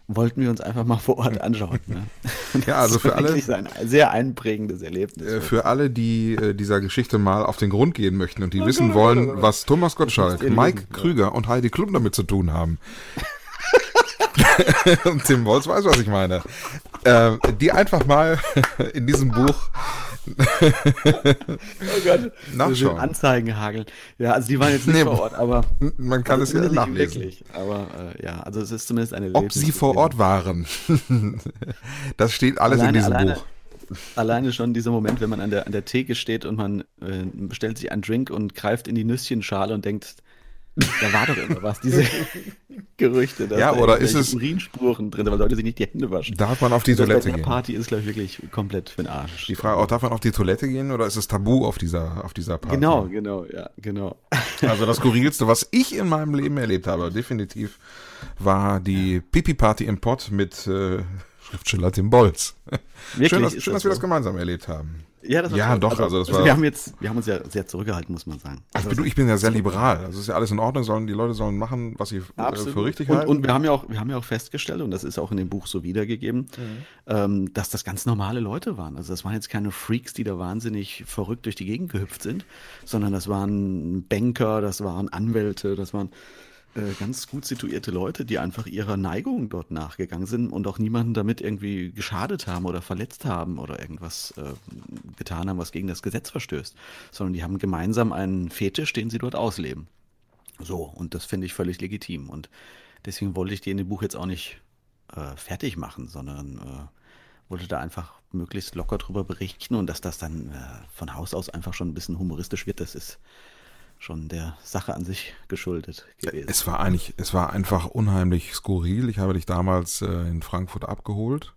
wollten wir uns einfach mal vor Ort anschauen. Ne? Ja, also für alle- ein sehr einprägendes Erlebnis. Äh, Für alle, die äh, dieser Geschichte mal auf den Grund gehen möchten und die wissen wollen, was Thomas Gottschalk, Mike. Krüger und Heidi Klum damit zu tun haben. Und Tim Wolz weiß, was ich meine. Äh, die einfach mal in diesem Buch Oh Gott, Nachschauen. Anzeigen hageln. Ja, also die waren jetzt nicht Nee, vor Ort, aber Man kann es ja nachlesen. wirklich. Aber äh, ja, also es ist zumindest eine Ob sie vor Ort waren. das steht alles alleine, in diesem alleine, Buch. Alleine schon dieser Moment, wenn man an der, an der Theke steht und man äh, bestellt sich einen Drink und greift in die Nüsschenschale und denkt, da war doch immer was, diese Gerüchte, dass Ja, da oder irgendwelche ist es- Urinspuren drin weil Leute sich nicht die Hände waschen. Darf man auf die bei Toilette der gehen? Party ist, glaube ich, wirklich komplett für den Arsch. Die Frage, auch darf man auf die Toilette gehen oder ist es tabu auf dieser, auf dieser Party? Genau, genau, ja, genau. Also das Skurrilste, was ich in meinem Leben erlebt habe, definitiv, war die Pipi-Party im Pott mit äh, Schriftsteller Tim Bolz. Wirklich, schön, dass, schön, das dass wir so? das gemeinsam erlebt haben. Ja, das war Ja, toll. doch, also das war- wir haben jetzt, wir haben uns ja sehr zurückgehalten, muss man sagen. Also du, ich bin ja sehr liberal. Also ist ja alles in Ordnung. Sollen, die Leute sollen machen, was sie äh, für richtig und, halten. und wir haben ja auch, wir haben ja auch festgestellt, und das ist auch in dem Buch so wiedergegeben, Mhm. dass das ganz normale Leute waren. Also das waren jetzt keine Freaks, die da wahnsinnig verrückt durch die Gegend gehüpft sind, sondern das waren Banker, das waren Anwälte, das waren äh, ganz gut situierte Leute, die einfach ihrer Neigung dort nachgegangen sind und auch niemanden damit irgendwie geschadet haben oder verletzt haben oder irgendwas äh, getan haben, was gegen das Gesetz verstößt, sondern die haben gemeinsam einen Fetisch, den sie dort ausleben. So, und das finde ich völlig legitim. Und deswegen wollte ich die in dem Buch jetzt auch nicht äh, fertig machen, sondern äh, wollte da einfach möglichst locker drüber berichten und dass das dann äh, von Haus aus einfach schon ein bisschen humoristisch wird, das ist schon der Sache an sich geschuldet gewesen. Es war eigentlich, es war einfach unheimlich skurril. Ich habe dich damals äh, in Frankfurt abgeholt.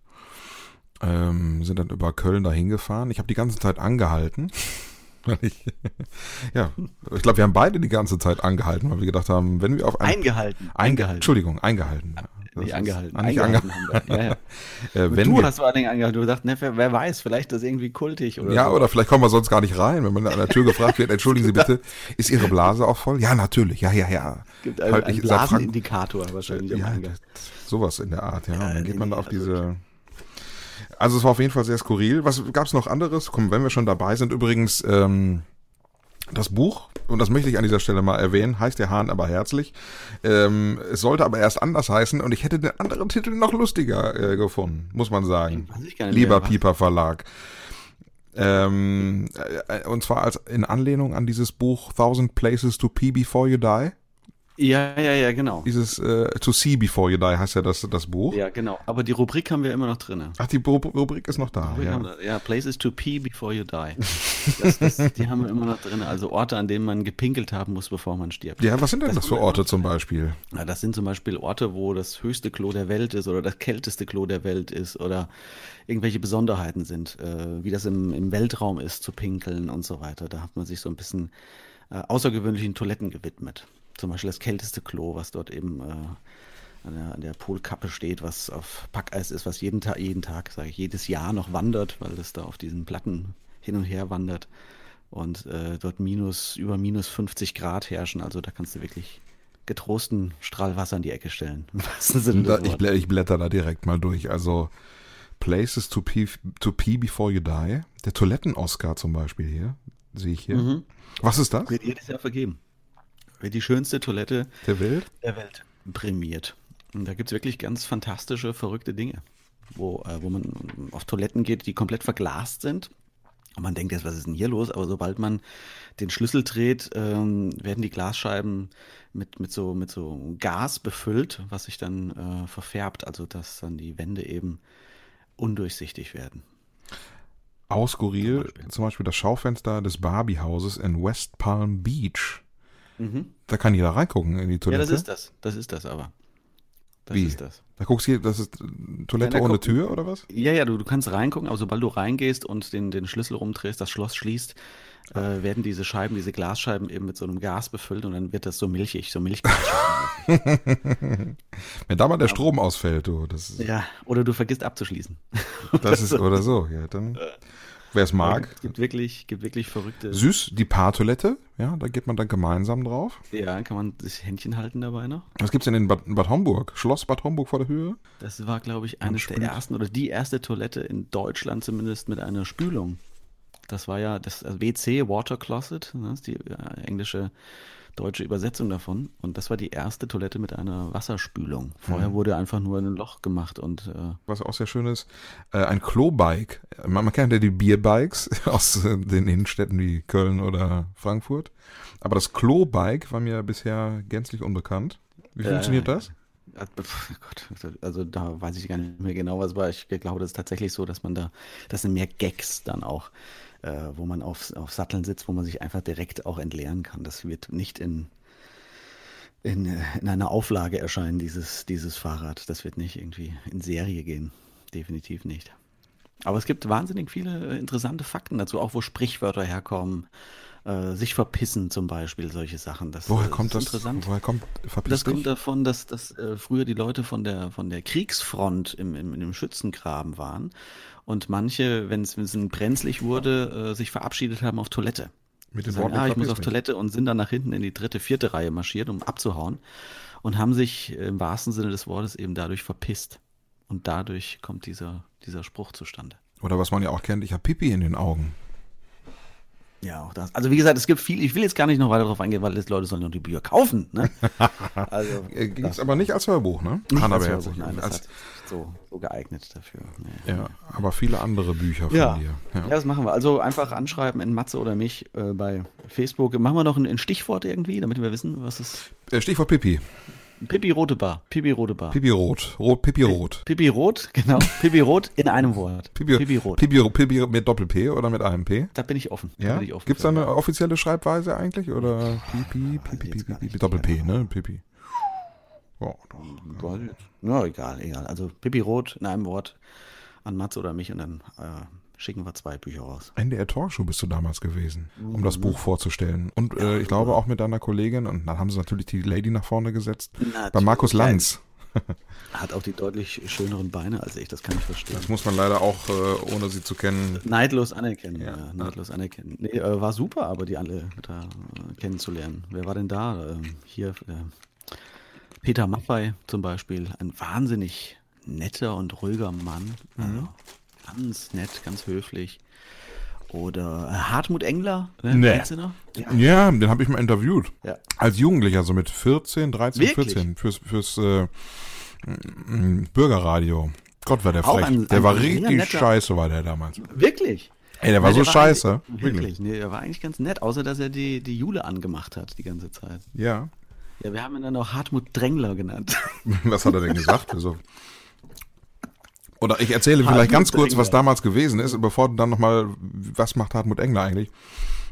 Ähm, sind dann über Köln dahin gefahren. Ich habe die ganze Zeit angehalten. Weil ich, ja, ich glaube, wir haben beide die ganze Zeit angehalten, weil wir gedacht haben, wenn wir auf ein, eingehalten. Einge Entschuldigung, eingehalten. Ja, Nicht angehalten. Nicht angehalten. Ja, ja. Äh, wenn du wir, hast vor allen Dingen angehalten. Du gesagt, ne, wer, wer weiß, vielleicht ist das irgendwie kultig oder ja, so. oder vielleicht kommen wir sonst gar nicht rein, wenn man an der Tür gefragt wird, entschuldigen Sie bitte, ist Ihre Blase auch voll? Ja, natürlich, ja, ja, ja. gibt einen, Halt, Blasenindikator wahrscheinlich Ja, sowas in der Art, ja. Und dann Ja, geht man da auf also diese. Also es war auf jeden Fall sehr skurril. Was gab es noch anderes? Komm, wenn wir schon dabei sind, übrigens ähm, das Buch, und das möchte ich an dieser Stelle mal erwähnen, heißt der Hahn aber herzlich. Ähm, es sollte aber erst anders heißen und ich hätte den anderen Titel noch lustiger äh, gefunden, muss man sagen. Lieber mehr? Pieper Verlag. Ähm, äh, und zwar als in Anlehnung an dieses Buch Thousand Places to Pee Before You Die. Ja, ja, ja, genau. Dieses äh, To See Before You Die heißt ja das, das Buch. Ja, genau. Aber die Rubrik haben wir immer noch drin. Ach, die Ru- Rubrik ist noch da. Ja. Ja. ja, Places to pee before you die. Das, das, die haben wir immer noch drin. Also Orte, an denen man gepinkelt haben muss, bevor man stirbt. ja, was sind denn das für Orte zum Beispiel? Ja, das sind zum Beispiel Orte, wo das höchste Klo der Welt ist oder das kälteste Klo der Welt ist oder irgendwelche Besonderheiten sind, äh, wie das im, im Weltraum ist, zu pinkeln und so weiter. Da hat man sich so ein bisschen äh, außergewöhnlichen Toiletten gewidmet. Zum Beispiel das kälteste Klo, was dort eben äh, an, der, an der Polkappe steht, was auf Packeis ist, was jeden Tag, jeden Tag, sage ich, jedes Jahr noch wandert, weil es da auf diesen Platten hin und her wandert und äh, dort minus, über minus 50 Grad herrschen. Also da kannst du wirklich getrosten Strahl Wasser in die Ecke stellen. Ich, blä- ich blätter da direkt mal durch. Also Places to pee, to pee Before You Die. Der Toiletten-Oscar zum Beispiel hier. Sehe ich hier. Mhm. Was ist das? Wird jedes Jahr vergeben. Wird die schönste Toilette Der Welt? der Welt prämiert. Und da gibt es wirklich ganz fantastische, verrückte Dinge, wo, äh, wo man auf Toiletten geht, die komplett verglast sind. Und man denkt jetzt, was ist denn hier los? Aber sobald man den Schlüssel dreht, ähm, werden die Glasscheiben mit, mit, so, mit so Gas befüllt, was sich dann äh, verfärbt, also dass dann die Wände eben undurchsichtig werden. Aus skurril, Zum Beispiel. zum Beispiel das Schaufenster des Barbie-Hauses in West Palm Beach. Mhm. Da kann jeder reingucken in die Ja, Toilette. das ist das. Das ist das aber. Das Wie? ist das. Da guckst du hier, das ist äh, Toilette Ja, ohne guck- Tür oder was? Ja, ja, du, du kannst reingucken, aber sobald du reingehst und den, den Schlüssel rumdrehst, das Schloss schließt, äh, werden diese Scheiben, diese Glasscheiben eben mit so einem Gas befüllt und dann wird das so milchig, so Milchglasscheiben. Wenn da mal der Strom ausfällt, du, das, ist- ja, oder du vergisst abzuschließen. das ist oder so, ja, dann, wer es mag. Es gibt wirklich, gibt wirklich verrückte. Süß, die Paartoilette, ja, da geht man dann gemeinsam drauf. Ja, kann man das Händchen halten dabei noch? Was gibt's denn in Bad, Bad Homburg? Schloss Bad Homburg vor der Höhe? Das war, glaube ich, eines der ersten oder die erste Toilette in Deutschland zumindest mit einer Spülung. Das war ja das also WC, Water Closet, ne, ist die äh, englische, deutsche Übersetzung davon. Und das war die erste Toilette mit einer Wasserspülung. Vorher wurde einfach nur ein Loch gemacht und äh, Was auch sehr schön ist, äh, ein Klobike. Man, man kennt ja die Bierbikes aus äh, den Innenstädten wie Köln oder Frankfurt. Aber das Klobike war mir bisher gänzlich unbekannt. Wie funktioniert ja. das? Gott, also da weiß ich gar nicht mehr genau, was war. Ich glaube, das ist tatsächlich so, dass man da, das sind mehr Gags dann auch, äh, wo man auf, auf Satteln sitzt, wo man sich einfach direkt auch entleeren kann. Das wird nicht in, in, äh, in einer Auflage erscheinen, dieses, dieses Fahrrad. Das wird nicht irgendwie in Serie gehen. Definitiv nicht. Aber es gibt wahnsinnig viele äh, interessante Fakten dazu, auch wo Sprichwörter herkommen. Äh, sich verpissen zum Beispiel, solche Sachen. Das, Woher äh, kommt ist das? interessant. Woher kommt verpiss Das kommt davon, dass, dass äh, früher die Leute von der, von der Kriegsfront im, im, in dem Schützengraben waren und manche, wenn es brenzlig wurde, äh, sich verabschiedet haben auf Toilette. Mit den Worten, ah, ich muss auf. Toilette und sind dann nach hinten in die dritte, vierte Reihe marschiert, um abzuhauen und haben sich im wahrsten Sinne des Wortes eben dadurch verpisst. Und dadurch kommt dieser, dieser Spruch zustande. Oder was man ja auch kennt, ich habe Pipi in den Augen. Ja, auch das. Also wie gesagt, es gibt viel, ich will jetzt gar nicht noch weiter darauf eingehen, weil Leute sollen noch die Bücher kaufen. Ne? Also, Äh, Gibt's aber nicht als Hörbuch, ne? Nicht Hanna als. Hörbuch, nein, das als, hat so, so geeignet dafür. Nee. ja, aber viele andere Bücher von Ja. dir. Ja. das machen wir. Also einfach anschreiben in Matze oder mich äh, bei Facebook. Machen wir noch ein, ein Stichwort irgendwie, damit wir wissen, was ist. Äh, Stichwort Pipi. Pipi Rote Bar. Pipi Rote Bar. Pipi Rot. Rot Pipi Rot. Pipi Rot, genau. Pipi Rot in einem Wort. Pipi, Pipi Rot. Pipi, Pipi mit Doppel-P oder mit einem P? Da bin ich offen. Ja? bin ich offen Gibt es da eine offizielle Schreibweise eigentlich? Oder Pipi, Pipi, jetzt Pipi. Doppel-P, ne? Pipi. Ja, doch. Ja, egal, egal. Also Pipi Rot in einem Wort an Matze oder mich und dann äh, schicken wir zwei Bücher raus. NDR Talkshow bist du damals gewesen, um Mhm. das Buch vorzustellen. Und äh, ich glaube auch mit deiner Kollegin, und dann haben sie natürlich die Lady nach vorne gesetzt, bei Natürlich. Markus Lanz. Hat auch die deutlich schöneren Beine als ich, das kann ich verstehen. Das muss man leider auch, äh, ohne sie zu kennen. Neidlos anerkennen, ja. Ja. neidlos anerkennen. Nee, äh, war super, aber die alle da äh, kennenzulernen. Wer war denn da? Ähm, hier äh, Peter Maffei zum Beispiel, ein wahnsinnig netter und ruhiger Mann. Also, ganz nett, ganz höflich. Oder äh, Hartmut Engler, ne? Nee. Kennst du noch? Ja. Ja, den habe ich mal interviewt. Ja. Als Jugendlicher, so mit 14, 13, Wirklich? 14, fürs, fürs äh, Bürgerradio. Gott, war der frech. ein- der ein war richtig netter- scheiße, war der damals. Wirklich? Ey, der war Ja, so der scheiße. Wirklich. Nee, er war eigentlich ganz nett, außer dass er die, die Jule angemacht hat die ganze Zeit. Ja. Ja, wir haben ihn dann auch Hartmut Drängler genannt. Was hat er denn gesagt? Also, oder ich erzähle vielleicht ganz kurz, was damals gewesen ist, bevor du dann nochmal, was macht Hartmut Engler eigentlich,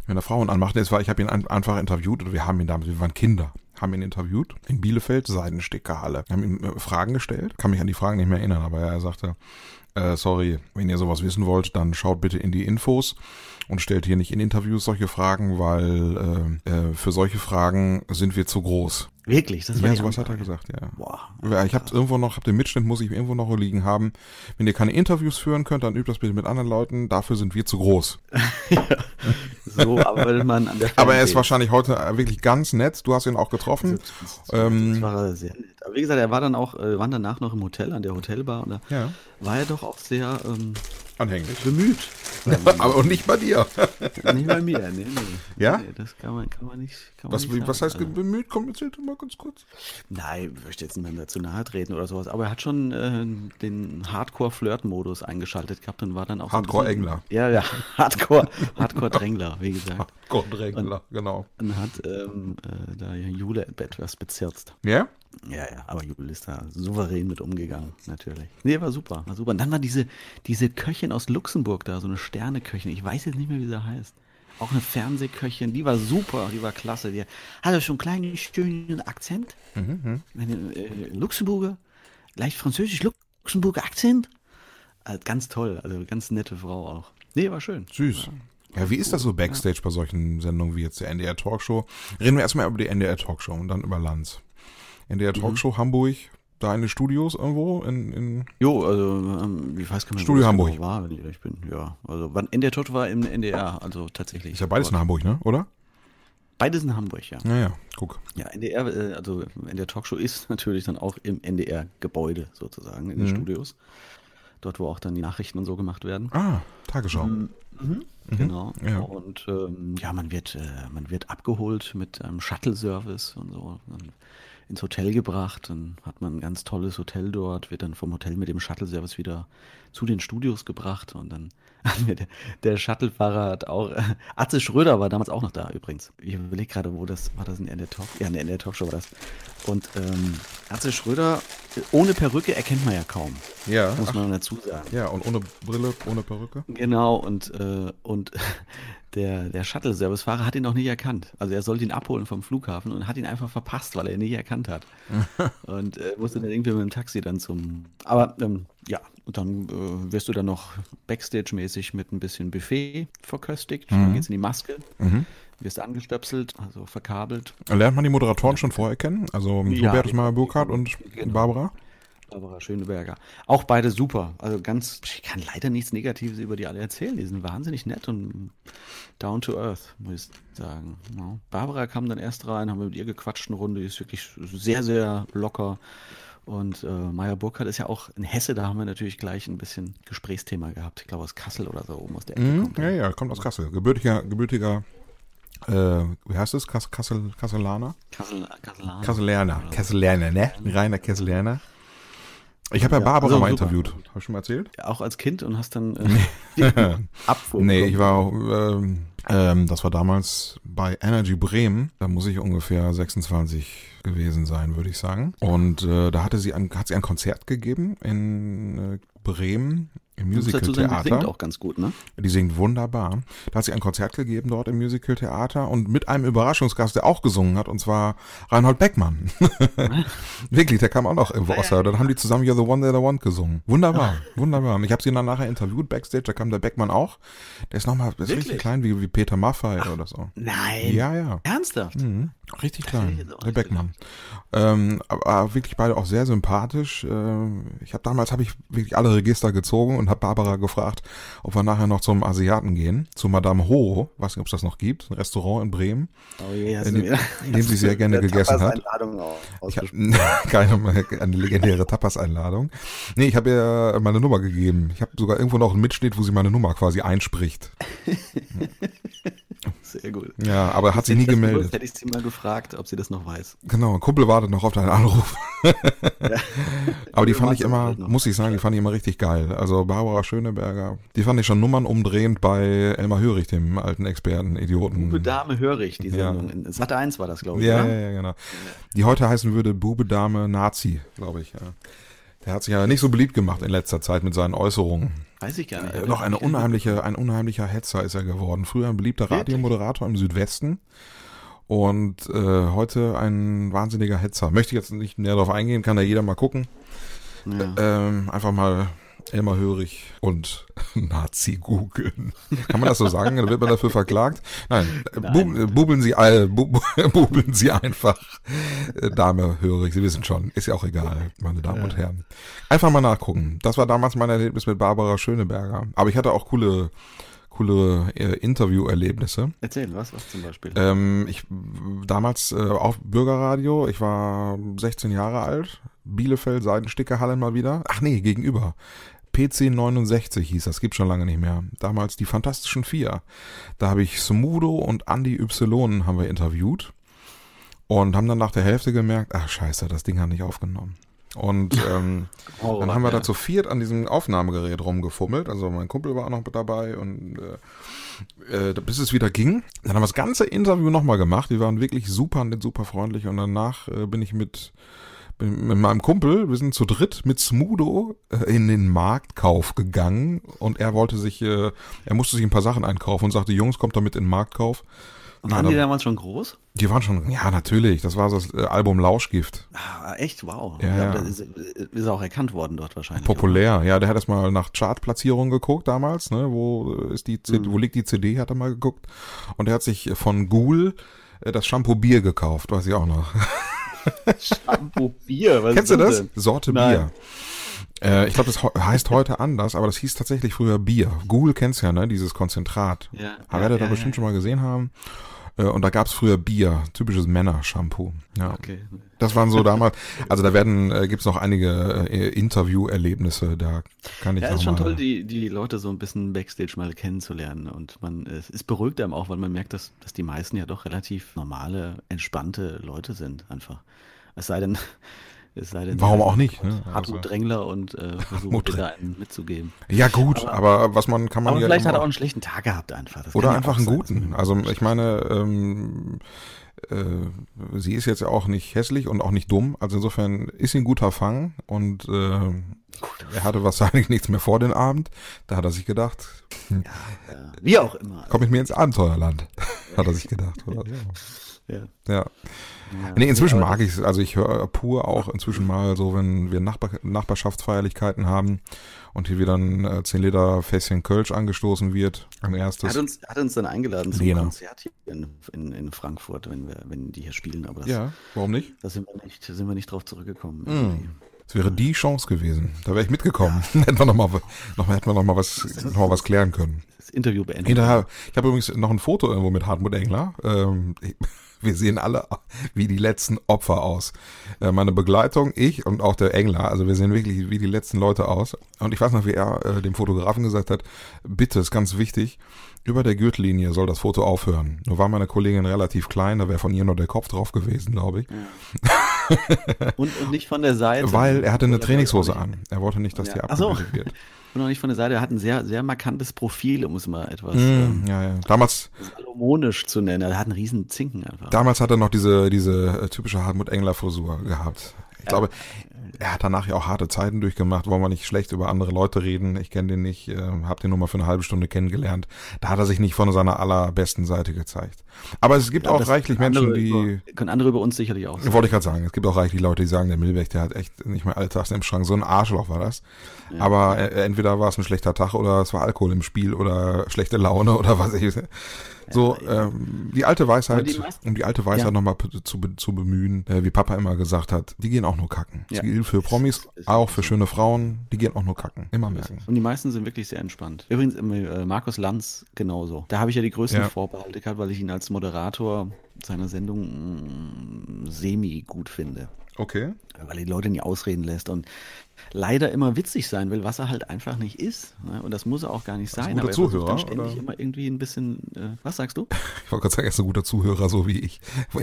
wenn er Frauen anmacht. Es war, ich habe ihn ein, einfach interviewt, oder wir haben ihn damals, wir waren Kinder, haben ihn interviewt in Bielefeld, Seidenstickerhalle. Wir haben ihm äh, Fragen gestellt, kann mich an die Fragen nicht mehr erinnern, aber er sagte, äh, sorry, wenn ihr sowas wissen wollt, dann schaut bitte in die Infos und stellt hier nicht in Interviews solche Fragen, weil äh, äh, für solche Fragen sind wir zu groß. Wirklich, das war Ja, sowas hat er gesagt, ja. Boah. Ja, ich habe irgendwo noch, hab den Mitschnitt, muss ich irgendwo noch liegen haben. Wenn ihr keine Interviews führen könnt, dann übt das bitte mit anderen Leuten. Dafür sind wir zu groß. So arbeitet man an der Aber er ist wahrscheinlich heute äh, wirklich ganz nett. Du hast ihn auch getroffen. Ähm, Das war sehr nett. Aber wie gesagt, er war dann auch, äh, waren danach noch im Hotel, an der Hotelbar und da Ja. war er doch auch sehr ähm, Anhänglich. bemüht. Aber und nicht bei dir. nicht bei mir, nee, nee. Ja? Nee, das kann man, kann man nicht. Kann man Was, nicht was heißt bemüht? Komm, erzähl doch mal ganz kurz. Nein, ich möchte jetzt niemandem dazu nahe treten oder sowas, aber er hat schon äh, den Hardcore-Flirt-Modus eingeschaltet gehabt und war dann auch Hardcore-Engler. Ja, ja, Hardcore, Hardcore-Drängler, wie gesagt. Gott, genau. Und hat ähm, äh, da Jule etwas bezirzt. Ja? Ja, ja, aber Jule ist da souverän mit umgegangen, natürlich. Nee, war super, war super. Und dann war diese, diese Köchin aus Luxemburg da, so eine Sterneköchin, ich weiß jetzt nicht mehr, wie sie heißt. Auch eine Fernsehköchin, die war super, die war klasse. Die hatte schon einen kleinen, schönen Akzent. Eine äh, Luxemburger, leicht französisch, Luxemburger Akzent. Also ganz toll, also ganz nette Frau auch. Nee, war schön. Süß. Ja, wie ist das so Backstage bei solchen Sendungen wie jetzt der NDR Talkshow? Reden wir erstmal über die NDR Talkshow und dann über Lanz. NDR Mhm. Talkshow Hamburg, deine Studios irgendwo in, in Jo, also ähm, ich weiß gar nicht, Studio Hamburg. genau war, wenn ich ehrlich bin. Ja, also wann NDR Tot war im NDR, also tatsächlich. ist ja beides in Hamburg, ne? Oder? Beides in Hamburg, ja. Naja, guck. Ja, NDR, äh, also NDR Talkshow ist natürlich dann auch im NDR-Gebäude sozusagen, Mhm. in den Studios. Dort, wo auch dann die Nachrichten und so gemacht werden. Ah, Tagesschau. Genau. Mhm. Ja. Und ähm, ja, man wird, äh, man wird abgeholt mit einem Shuttle-Service und so. Dann ins Hotel gebracht, dann hat man ein ganz tolles Hotel dort, wird dann vom Hotel mit dem Shuttle-Service wieder zu den Studios gebracht und dann hat mir der, der Shuttlefahrer hat auch, äh, Atze Schröder war damals auch noch da übrigens. Ich überlege gerade, wo das, war das in der Talk? Ja, in der Talkshow war das. Und ähm, Atze Schröder, äh, ohne Perücke erkennt man ja kaum, Ja. muss Ach, man dazu sagen. ja, und ohne Brille, ohne Perücke? Genau, und, äh, und der, der Shuttle-Servicefahrer hat ihn noch nicht erkannt. Also er sollte ihn abholen vom Flughafen und hat ihn einfach verpasst, weil er ihn nicht erkannt hat. und äh, musste dann irgendwie mit dem Taxi dann zum. Aber ähm, ja, und dann äh, wirst du dann noch Backstage-mäßig mit ein bisschen Buffet verköstigt. Dann geht's in die Maske, wirst angestöpselt, also verkabelt. Lernt man die Moderatoren schon vorher kennen? Also Ja, Hubertus die- Meyer Burkhardt und Genau. Barbara? Barbara Schöneberger. Auch beide super. Also ganz, ich kann leider nichts Negatives über die alle erzählen. Die sind wahnsinnig nett und down to earth, muss ich sagen. Ja. Barbara kam dann erst rein, haben wir mit ihr gequatscht eine Runde, die ist wirklich sehr, sehr locker. Und äh, Meier Burkhardt ist ja auch in Hesse, da haben wir natürlich gleich ein bisschen Gesprächsthema gehabt. Ich glaube aus Kassel oder so oben aus der Ecke Mhm. kommt. Ja, ja, kommt aus Kassel. Gebürtiger, gebürtiger, äh, wie heißt es? Kass, Kassel, Kasselaner? Kassel, Kasselaner. Kasselerner. Kasselerner, ne? Reiner Kasselerner. Ich habe ja, Ja, Barbara also mal super. interviewt. Habe ich schon mal erzählt? Auch als Kind und hast dann äh, Abfuhr Nee, ich war, ähm, ähm, das war damals bei Energy Bremen. Da muss ich ungefähr 26 gewesen sein, würde ich sagen. Und äh, da hatte sie ein, hat sie ein Konzert gegeben in äh, Bremen im sagen, die Musical-Theater. singt auch ganz gut, ne? Die singt wunderbar. Da hat sie ein Konzert gegeben dort im Musical-Theater und mit einem Überraschungsgast, der auch gesungen hat, und zwar Reinhold Beckmann. Wirklich, der kam auch noch irgendwo aus. der- Dann haben die zusammen You're the One, They're the One gesungen. Wunderbar, wunderbar. Ich habe sie dann nachher interviewt backstage, da kam der Beckmann auch. Der ist nochmal, der ist richtig Wirklich? klein, wie, wie Peter Maffay oder so. Nein. Ja, ja. Ernsthaft? Mhm. Richtig klein, der Beckmann. Ähm, aber, wirklich beide auch sehr sympathisch. Ähm, ich habe damals habe ich wirklich alle Register gezogen und habe Barbara gefragt, ob wir nachher noch zum Asiaten gehen, zu Madame Ho, weiß nicht, ob es das noch gibt, ein Restaurant in Bremen, Oh je, in, dem- in dem sie sehr gerne gegessen hat. Ich hab, keine eine legendäre Tapas-Einladung. Nee, ich habe ihr meine Nummer gegeben. Ich habe sogar irgendwo noch einen Mitschnitt, wo sie meine Nummer quasi einspricht. Sehr gut. Ja, aber hat sie nie das gewusst, gemeldet. Hätte ich sie mal gefragt, ob sie das noch weiß. Genau, Kumpel wartet noch auf deinen Anruf. Aber die fand ich immer, muss ich sagen, die fand ich immer richtig geil. Also Barbara Schöneberger, die fand ich schon Nummern umdrehend bei Elmar Hörig, dem alten Experten, Idioten. Bube Dame höre ich, die Ja. Sendung. In Sat 1 war das, glaube ich. Ja, ja, ja, genau. Die heute heißen würde Bube, Dame, Nazi, glaube ich. Ja. Der hat sich ja nicht so beliebt gemacht in letzter Zeit mit seinen Äußerungen. Weiß ich gar nicht. Äh, Noch eine unheimliche, ein unheimlicher Hetzer ist er geworden. Früher ein beliebter Radiomoderator im Südwesten und äh, heute ein wahnsinniger Hetzer. Möchte ich jetzt nicht näher darauf eingehen, kann da jeder mal gucken. Ja. Ähm, einfach mal Elmar Hörig und Nazi googeln. Kann man das so sagen? Dann wird man dafür verklagt? Nein, äh, bubeln Sie all, bu bubeln Sie einfach äh, Dame Hörig. Sie wissen schon, ist ja auch egal, meine Damen und Herren. Einfach mal nachgucken. Das war damals mein Erlebnis mit Barbara Schöneberger. Aber ich hatte auch coole, coole äh, Interviewerlebnisse. Erzähl, was, was zum Beispiel? Ähm, ich damals äh, auf Bürgerradio, ich war 16 Jahre alt, Bielefeld, Seidenstickerhalle mal wieder. Ach nee, gegenüber. PC 69 hieß das, gibt schon lange nicht mehr. Damals die Fantastischen Vier. Da habe ich Smudo und Andy Y haben wir interviewt und haben dann nach der Hälfte gemerkt, ach scheiße, das Ding hat nicht aufgenommen. Und ähm, Oh, dann haben wir ja. da zu viert an diesem Aufnahmegerät rumgefummelt. Also mein Kumpel war auch noch mit dabei und äh, äh, bis es wieder ging. Dann haben wir das ganze Interview nochmal gemacht. Die waren wirklich super nett, super freundlich. Und danach äh, bin ich mit, bin mit meinem Kumpel, wir sind zu dritt mit Smudo äh, in den Marktkauf gegangen. Und er wollte sich, äh, er musste sich ein paar Sachen einkaufen und sagte, Jungs, kommt da mit in den Marktkauf. Waren Ja, die da- damals schon groß? Die waren schon, ja natürlich, das war das äh, Album Lauschgift. Ah, echt? Wow. Ja, ja. Das ist, ist auch erkannt worden dort wahrscheinlich. Populär, ja, der hat erst mal nach Chartplatzierungen geguckt damals, ne, wo ist die CD, wo liegt die CD, hat er mal geguckt und er hat sich von Ghoul äh, das Shampoo Bier gekauft, weiß ich auch noch. Shampoo Bier, was Kennst ist du das? denn? Sorte Nein. Bier. Äh, ich glaube, das he- heißt heute anders, aber das hieß tatsächlich früher Bier. Ghoul kennst ja, ne, dieses Konzentrat. Ja, werdet ihr ja, bestimmt ja. schon mal gesehen haben. Äh, Und da gab's früher Bier, typisches Männer-Shampoo. Ja. Okay. Das waren so damals, also da werden, äh, gibt's noch einige äh, Interviewerlebnisse, da kann ich Ja, ist schon toll, die, die Leute so ein bisschen Backstage mal kennenzulernen. Und man, es ist beruhigt einem auch, weil man merkt, dass, dass die meisten ja doch relativ normale, entspannte Leute sind, einfach. Es sei denn, es sei denn. Warum auch nicht, ne? Hartmut Also- Drängler und äh, versucht da einen mitzugeben. Ja gut, aber, was man kann man Aber ja vielleicht hat er auch einen schlechten Tag gehabt einfach. Das oder ja einfach einen sein. guten. Also ich meine, ähm, äh, sie ist jetzt ja auch nicht hässlich und auch nicht dumm. Also insofern ist sie ein guter Fang und äh, er hatte wahrscheinlich nichts mehr vor den Abend. Da hat er sich gedacht, hm, Ja, wie auch immer. komm mit mir ins Abenteuerland, hat er sich gedacht. Oder so. Ja. Ja. Nee, inzwischen mag ich es. Also ich höre pur auch inzwischen mal so, wenn wir Nachbar Nachbarschaftsfeierlichkeiten haben und hier wieder ein äh, 10 Liter Fässchen Kölsch angestoßen wird. Er erstes. hat uns, hat uns dann eingeladen zum Lena. Konzert hier in, in, in Frankfurt, wenn wir, wenn die hier spielen, aber das, ja, warum nicht? da sind wir nicht, sind wir nicht drauf zurückgekommen. Hm. Das wäre die Chance gewesen. Da wäre ich mitgekommen. hätten wir noch mal, noch mal, hätten wir noch mal was, noch mal was klären können. Das Interview beendet. Hinterher, ich habe übrigens noch ein Foto irgendwo mit Hartmut Engler. Ähm, wir sehen alle wie die letzten Opfer aus. Äh, meine Begleitung, ich und auch der Engler, also wir sehen wirklich wie die letzten Leute aus. Und ich weiß noch, wie er äh, dem Fotografen gesagt hat, bitte, ist ganz wichtig, über der Gürtellinie soll das Foto aufhören. Nur war meine Kollegin relativ klein, da wäre von ihr nur der Kopf drauf gewesen, glaube ich. Und, und nicht von der Seite. Weil er hatte eine Trainingshose an. Er wollte nicht, dass Ja. die Ach so. abgebildet wird. Und auch nicht von der Seite. Er hat ein sehr, sehr markantes Profil, um es mal etwas Mm, ähm, ja, ja. Damals, salomonisch zu nennen. Er hat einen riesen Zinken einfach. damals hat er noch diese, diese äh, typische Hartmut Engler Frisur gehabt. Ich glaube, er hat danach ja auch harte Zeiten durchgemacht. Wollen wir nicht schlecht über andere Leute reden? Ich kenne den nicht, äh, habe den nur mal für eine halbe Stunde kennengelernt. Da hat er sich nicht von seiner allerbesten Seite gezeigt. Aber es gibt Ja, auch reichlich Menschen, die, Über, können andere über uns sicherlich auch sagen. wollte ich gerade sagen, es gibt auch reichlich Leute, die sagen, der Milbeck, der hat echt nicht mehr alle Tassen im Schrank. So ein Arschloch war das. Aber äh, entweder war es ein schlechter Tag oder es war Alkohol im Spiel oder schlechte Laune oder was ich So, ähm, die alte Weisheit, die meisten- um die alte Weisheit Ja. nochmal zu, zu bemühen, äh, wie Papa immer gesagt hat, die gehen auch nur kacken. Das Ja. gilt für Promis, Ist- auch für schöne Frauen, die gehen auch nur kacken. Immer merken. Und die meisten sind wirklich sehr entspannt. Übrigens, äh, Markus Lanz genauso. Da habe ich ja die größten Ja. Vorbehalte gehabt, weil ich ihn als Moderator seiner Sendung mm, semi gut finde. Okay. weil er die Leute nie ausreden lässt und leider immer witzig sein will, was er halt einfach nicht ist. Ne? Und das muss er auch gar nicht sein. guter aber er Zuhörer, dann ständig oder? immer irgendwie ein bisschen, äh, was sagst du? Ich wollte gerade sagen, er ist ein guter Zuhörer, so wie ich.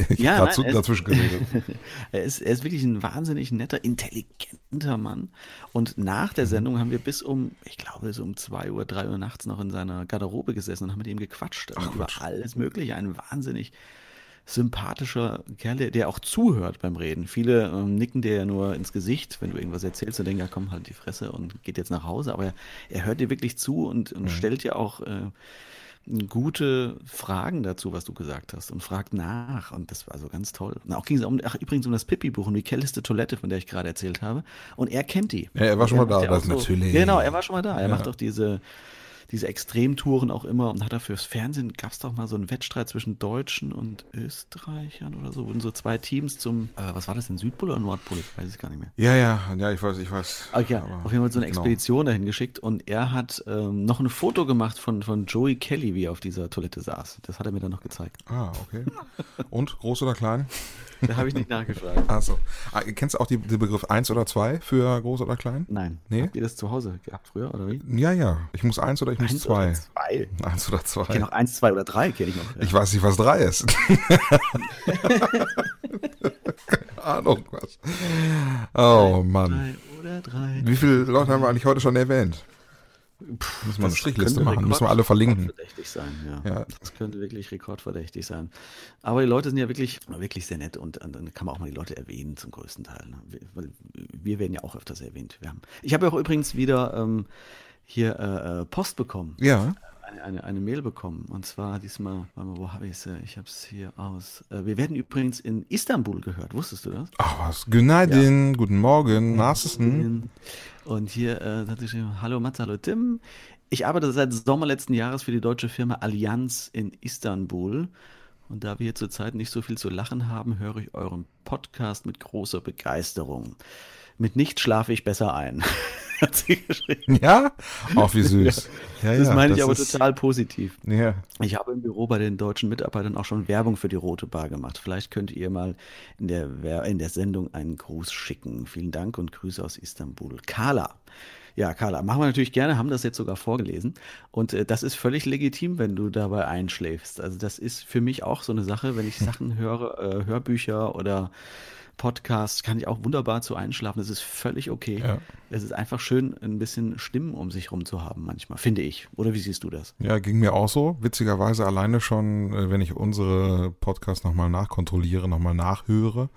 Ich Ja, nein, er ist- dazwischen geredet. er, ist, er ist wirklich ein wahnsinnig netter, intelligenter Mann. Und nach der Sendung haben wir bis um, ich glaube, so um 2 Uhr, 3 Uhr nachts noch in seiner Garderobe gesessen und haben mit ihm gequatscht. Also über alles Mögliche. Ein wahnsinnig sympathischer Kerl, der, der auch zuhört beim Reden. Viele ähm, nicken dir ja nur ins Gesicht, wenn du irgendwas erzählst und denken, ja komm, halt die Fresse und geht jetzt nach Hause. Aber er, er hört dir wirklich zu und, und stellt dir auch äh, gute Fragen dazu, was du gesagt hast und fragt nach. Und das war so ganz toll. Und auch ging es um, ach, übrigens um das Pipi-Buch und die kälteste Toilette, von der ich gerade erzählt habe. Und er kennt die. Ja, er war schon mal da, ja das so, natürlich. Genau, er war schon mal da. Er Ja. macht auch diese, diese Extremtouren auch immer und hat er fürs Fernsehen, gab es doch mal so einen Wettstreit zwischen Deutschen und Österreichern oder so, wurden so zwei Teams zum, äh, was war das denn, Südpol oder Nordpol? Ich weiß es gar nicht mehr. Ja, ja, ja, ich weiß, ich weiß. Ah, Aber- auf jeden Fall so eine genau. Expedition dahin geschickt und er hat ähm, noch ein Foto gemacht von, von Joey Kelly, wie er auf dieser Toilette saß. Das hat er mir dann noch gezeigt. Ah, okay. Und, groß oder klein? Da habe ich nicht nachgefragt. Achso. Ah, kennst du auch die, den Begriff 1 oder 2 für groß oder klein? Nein. Nee? Habt ihr das zu Hause gehabt früher oder wie? Ja, ja. Ich muss 1 oder ich muss Eins 2. oder zwei. 1 oder Ich kenne 2. noch eins, zwei oder drei, kenne ich noch. Ja. Ich weiß nicht, was 3 ist. Keine Ahnung, was. Oh, Mann. Drei oder drei. Wie viele Leute haben wir eigentlich heute schon erwähnt? Müssen wir eine Strichliste machen, müssen wir alle verlinken. Rekordverdächtig sein, ja. Ja. Das könnte wirklich rekordverdächtig sein. Aber die Leute sind ja wirklich, wirklich sehr nett und, und dann kann man auch mal die Leute erwähnen zum größten Teil. Ne? Wir, wir werden ja auch öfters erwähnt. Haben, ich habe ja auch übrigens wieder ähm, hier äh, äh, Post bekommen. Ja. Eine, eine, eine Mail bekommen. Und zwar diesmal, wo habe ich es? Ich habe es hier aus. Äh, wir werden übrigens in Istanbul gehört. Wusstest du das? Ach was. Günaydin, guten Morgen, Narcissen. Und hier äh, hat geschrieben, hallo Mats, hallo Tim. Ich arbeite seit Sommer letzten Jahres für die deutsche Firma Allianz in Istanbul. Und da wir hier zurzeit nicht so viel zu lachen haben, höre ich euren Podcast mit großer Begeisterung. Mit nicht schlafe ich besser ein. hat sie geschrieben. Ja? Auch wie süß. Ja, Das ja, meine ich aber ist- total positiv. Ja. Ich habe im Büro bei den deutschen Mitarbeitern auch schon Werbung für die Rote Bar gemacht. Vielleicht könnt ihr mal in der, in der Sendung einen Gruß schicken. Vielen Dank und Grüße aus Istanbul. Carla. Ja, Carla, machen wir natürlich gerne, haben das jetzt sogar vorgelesen. Und äh, das ist völlig legitim, wenn du dabei einschläfst. Also das ist für mich auch so eine Sache, wenn ich Sachen höre, äh, Hörbücher oder Podcasts, kann ich auch wunderbar zu einschlafen. Das ist völlig okay. Ja. Es ist einfach schön, ein bisschen Stimmen um sich rum zu haben manchmal, finde ich. Oder wie siehst du das? Ja, ging mir auch so. Witzigerweise alleine schon, äh, wenn ich unsere Podcasts nochmal nachkontrolliere, nochmal nachhöre,